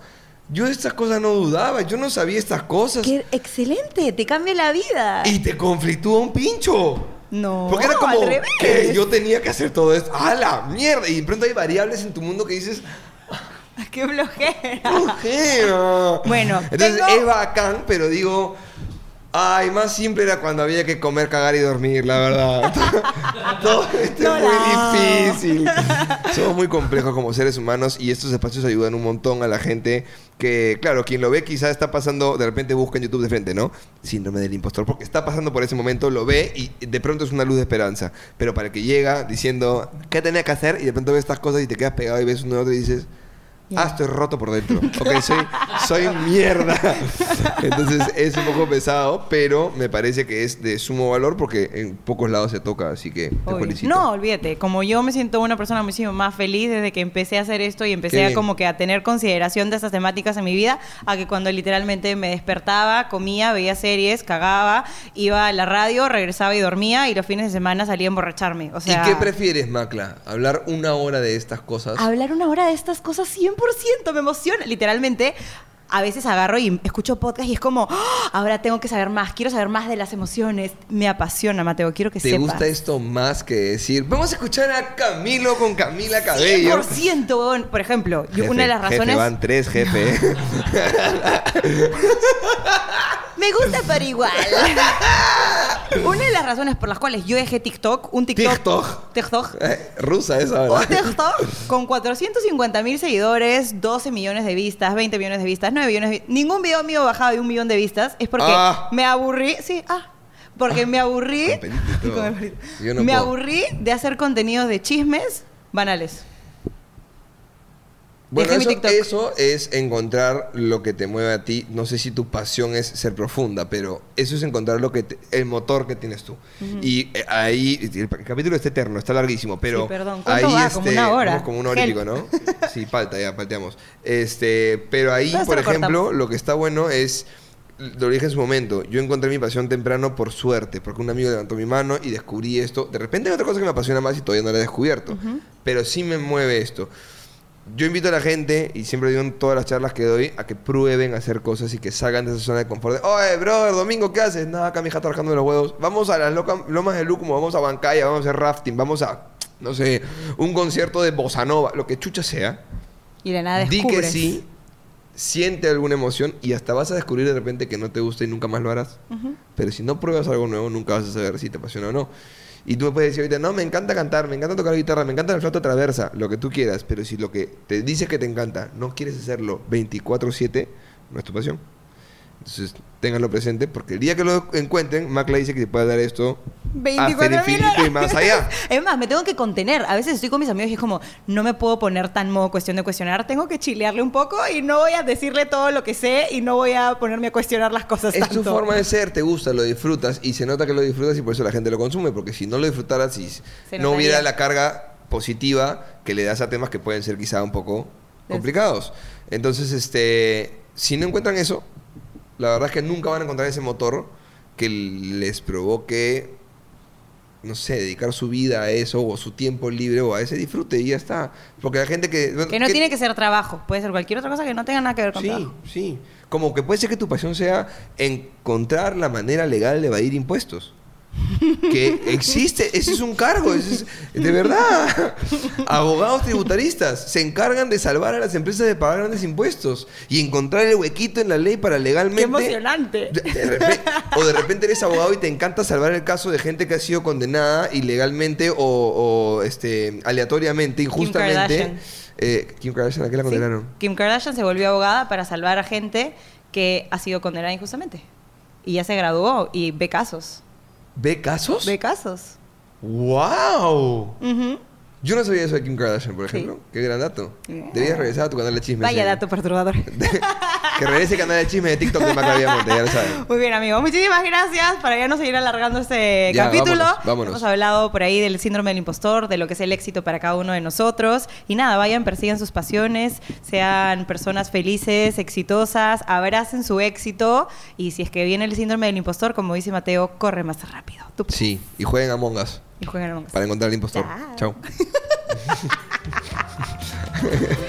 Speaker 2: Yo de estas cosas no dudaba, yo no sabía estas cosas.
Speaker 1: ¡Qué excelente! Te cambia la vida.
Speaker 2: Y te conflictúa un pincho.
Speaker 1: No,
Speaker 2: Porque era como
Speaker 1: al revés.
Speaker 2: que yo tenía que hacer todo esto. ¡A la mierda! Y de pronto hay variables en tu mundo que dices, [laughs]
Speaker 1: ¡Qué flojera!
Speaker 2: flojera.
Speaker 1: Bueno,
Speaker 2: entonces
Speaker 1: tengo-
Speaker 2: es bacán, pero digo, ay, más simple era cuando había que comer, cagar y dormir, la verdad. [laughs] Todo esto
Speaker 1: No
Speaker 2: es muy difícil. Somos muy complejos como seres humanos y estos espacios ayudan un montón a la gente que, claro, quien lo ve quizá está pasando, de repente busca en YouTube de frente, ¿no? Síndrome del impostor, porque está pasando por ese momento, lo ve y de pronto es una luz de esperanza. Pero para el que llega diciendo, ¿qué tenía que hacer? Y de pronto ves estas cosas y te quedas pegado y ves uno y otro y dices...
Speaker 1: Ya.
Speaker 2: Ah, estoy roto por dentro. Ok, soy, soy mierda. [laughs] Entonces es un poco pesado, pero me parece que es de sumo valor porque en pocos lados se toca, así que te
Speaker 1: Obvio.
Speaker 2: felicito.
Speaker 1: No, olvídate. Como yo me siento una persona muchísimo más feliz desde que empecé a hacer esto y empecé a como que a tener consideración de estas temáticas en mi vida, a que cuando literalmente me despertaba, comía, veía series, cagaba, iba a la radio, regresaba y dormía y los fines de semana salía a emborracharme. O sea,
Speaker 2: ¿Y qué prefieres, Macla? ¿Hablar una hora de estas cosas?
Speaker 1: hablar una hora de estas cosas 100% me emociona. Literalmente, a veces agarro y escucho podcast y es como, "Ah, ahora tengo que saber más, quiero saber más de las emociones. Me apasiona, Mateo, quiero que
Speaker 2: ¿Te
Speaker 1: sepas.
Speaker 2: gusta esto más que decir? Vamos a escuchar a Camilo con Camila Cabello.
Speaker 1: 100%, weón. Por ejemplo,
Speaker 2: Jefe,
Speaker 1: una de las
Speaker 2: jefe,
Speaker 1: razones...
Speaker 2: van tres, jefe. [laughs]
Speaker 1: Me gusta pero igual. [laughs] una de las razones por las cuales yo dejé TikTok, un TikTok...
Speaker 2: TikTok.
Speaker 1: TikTok.
Speaker 2: Eh, Rusa esa,
Speaker 1: Un
Speaker 2: ¿verdad?
Speaker 1: TikTok con 450 mil seguidores, 12 millones de vistas, 20 millones de vistas, 9 millones de vistas. Ningún video mío bajaba de un millón de vistas. Es porque
Speaker 2: Ah.
Speaker 1: me aburrí. Sí, ah. Porque me aburrí.
Speaker 2: Con. [laughs]
Speaker 1: Con el
Speaker 2: no
Speaker 1: me
Speaker 2: puedo.
Speaker 1: aburrí de hacer contenidos de chismes banales.
Speaker 2: Bueno,
Speaker 1: mi
Speaker 2: eso, eso es encontrar lo que te mueve a ti. No sé si tu pasión es ser profunda, pero eso es encontrar lo que te- el motor que tienes tú. Y eh, ahí, el, el capítulo está eterno, está larguísimo, pero
Speaker 1: Sí, perdón.
Speaker 2: ahí
Speaker 1: ¿Cuánto va? Como una hora.
Speaker 2: vamos como una hora y
Speaker 1: Help.
Speaker 2: pico, ¿no? [laughs] Sí, falta ya, falteamos. Este, pero ahí, por
Speaker 1: lo
Speaker 2: ejemplo,
Speaker 1: cortamos.
Speaker 2: lo que está bueno es lo dije en su momento, yo encontré mi pasión temprano por suerte, porque un amigo levantó mi mano y descubrí esto. De repente hay otra cosa que me apasiona más y todavía no la he descubierto, pero sí me mueve esto. Yo invito a la gente, y siempre digo en todas las charlas que doy, a que prueben a hacer cosas y que salgan de esa zona de confort. De, Oye, brother, domingo, ¿qué haces? Nada, acá mi hija trabajando de los huevos. Vamos a las lomas de Lúcumo, vamos a Bancaya, vamos a hacer rafting, vamos a, no sé, un concierto de bossa nova, lo que chucha sea.
Speaker 1: Y de nada
Speaker 2: Di que sí, siente alguna emoción y hasta vas a descubrir de repente que no te gusta y nunca más lo harás. Pero si no pruebas algo nuevo, nunca vas a saber si te apasiona o no. Y tú puedes decir ahorita, no, me encanta cantar, me encanta tocar la guitarra, me encanta la flauta traversa, lo que tú quieras, pero si lo que te dice que te encanta no quieres hacerlo 24/7, no es tu pasión. Entonces, ténganlo presente porque el día que lo encuentren, Macla dice que se puede dar esto
Speaker 1: 24
Speaker 2: el infinito y más allá. [laughs]
Speaker 1: Es más, me tengo que contener. A veces estoy con mis amigos y es como, no me puedo poner tan modo cuestión de cuestionar. Tengo que chilearle un poco y no voy a decirle todo lo que sé y no voy a ponerme a cuestionar las cosas
Speaker 2: Es
Speaker 1: tanto.
Speaker 2: tu forma de ser, te gusta, lo disfrutas y se nota que lo disfrutas y por eso la gente lo consume, porque si no lo disfrutaras y
Speaker 1: Se
Speaker 2: no hubiera la carga positiva que le das a temas que pueden ser quizá un poco complicados. Entonces, este, si no encuentran eso, la verdad es que nunca van a encontrar ese motor que les provoque, no sé, dedicar su vida a eso o su tiempo libre o a ese disfrute y ya está. Porque la gente que...
Speaker 1: Que no tiene que ser trabajo. Puede ser cualquier otra cosa que no tenga nada que ver con
Speaker 2: Sí,
Speaker 1: trabajo.
Speaker 2: sí. Como que puede ser que tu pasión sea encontrar la manera legal de evadir impuestos. Que existe, ese es un cargo, es- de verdad. Abogados tributaristas se encargan de salvar a las empresas de pagar grandes impuestos y encontrar el huequito en la ley para legalmente.
Speaker 1: ¡Qué emocionante!
Speaker 2: De- de repente- o de repente eres abogado y te encanta salvar el caso de gente que ha sido condenada ilegalmente o, o, este, aleatoriamente, injustamente.
Speaker 1: Kardashian.
Speaker 2: Eh, Kim Kardashian, ¿a qué la
Speaker 1: Sí.
Speaker 2: condenaron?
Speaker 1: Kim Kardashian se volvió abogada para salvar a gente que ha sido condenada injustamente. Y ya se graduó y ve casos.
Speaker 2: ¿Ve casos?
Speaker 1: Ve casos.
Speaker 2: ¡Wow! Yo no sabía eso de Kim Kardashian, por ejemplo.
Speaker 1: Sí.
Speaker 2: Qué gran dato.
Speaker 1: Yeah.
Speaker 2: Debías regresar a tu canal de chismes.
Speaker 1: Vaya
Speaker 2: eh.
Speaker 1: dato perturbador. [laughs]
Speaker 2: que regrese al canal de chismes de TikTok de Macabía Monte, ya lo saben.
Speaker 1: Muy bien, amigos. Muchísimas gracias. Para ya no seguir alargando este
Speaker 2: Ya,
Speaker 1: capítulo.
Speaker 2: vámonos, vámonos.
Speaker 1: Hemos hablado por ahí del síndrome del impostor, de lo que es el éxito para cada uno de nosotros. Y nada, vayan, persigan sus pasiones, sean personas felices, exitosas, abracen su éxito. Y si es que viene el síndrome del impostor, como dice Mateo, corre más rápido. Tú.
Speaker 2: Sí, y jueguen Among Us
Speaker 1: Y jueguen a
Speaker 2: para encontrar al impostor.
Speaker 1: Chao.
Speaker 2: Chao. [laughs]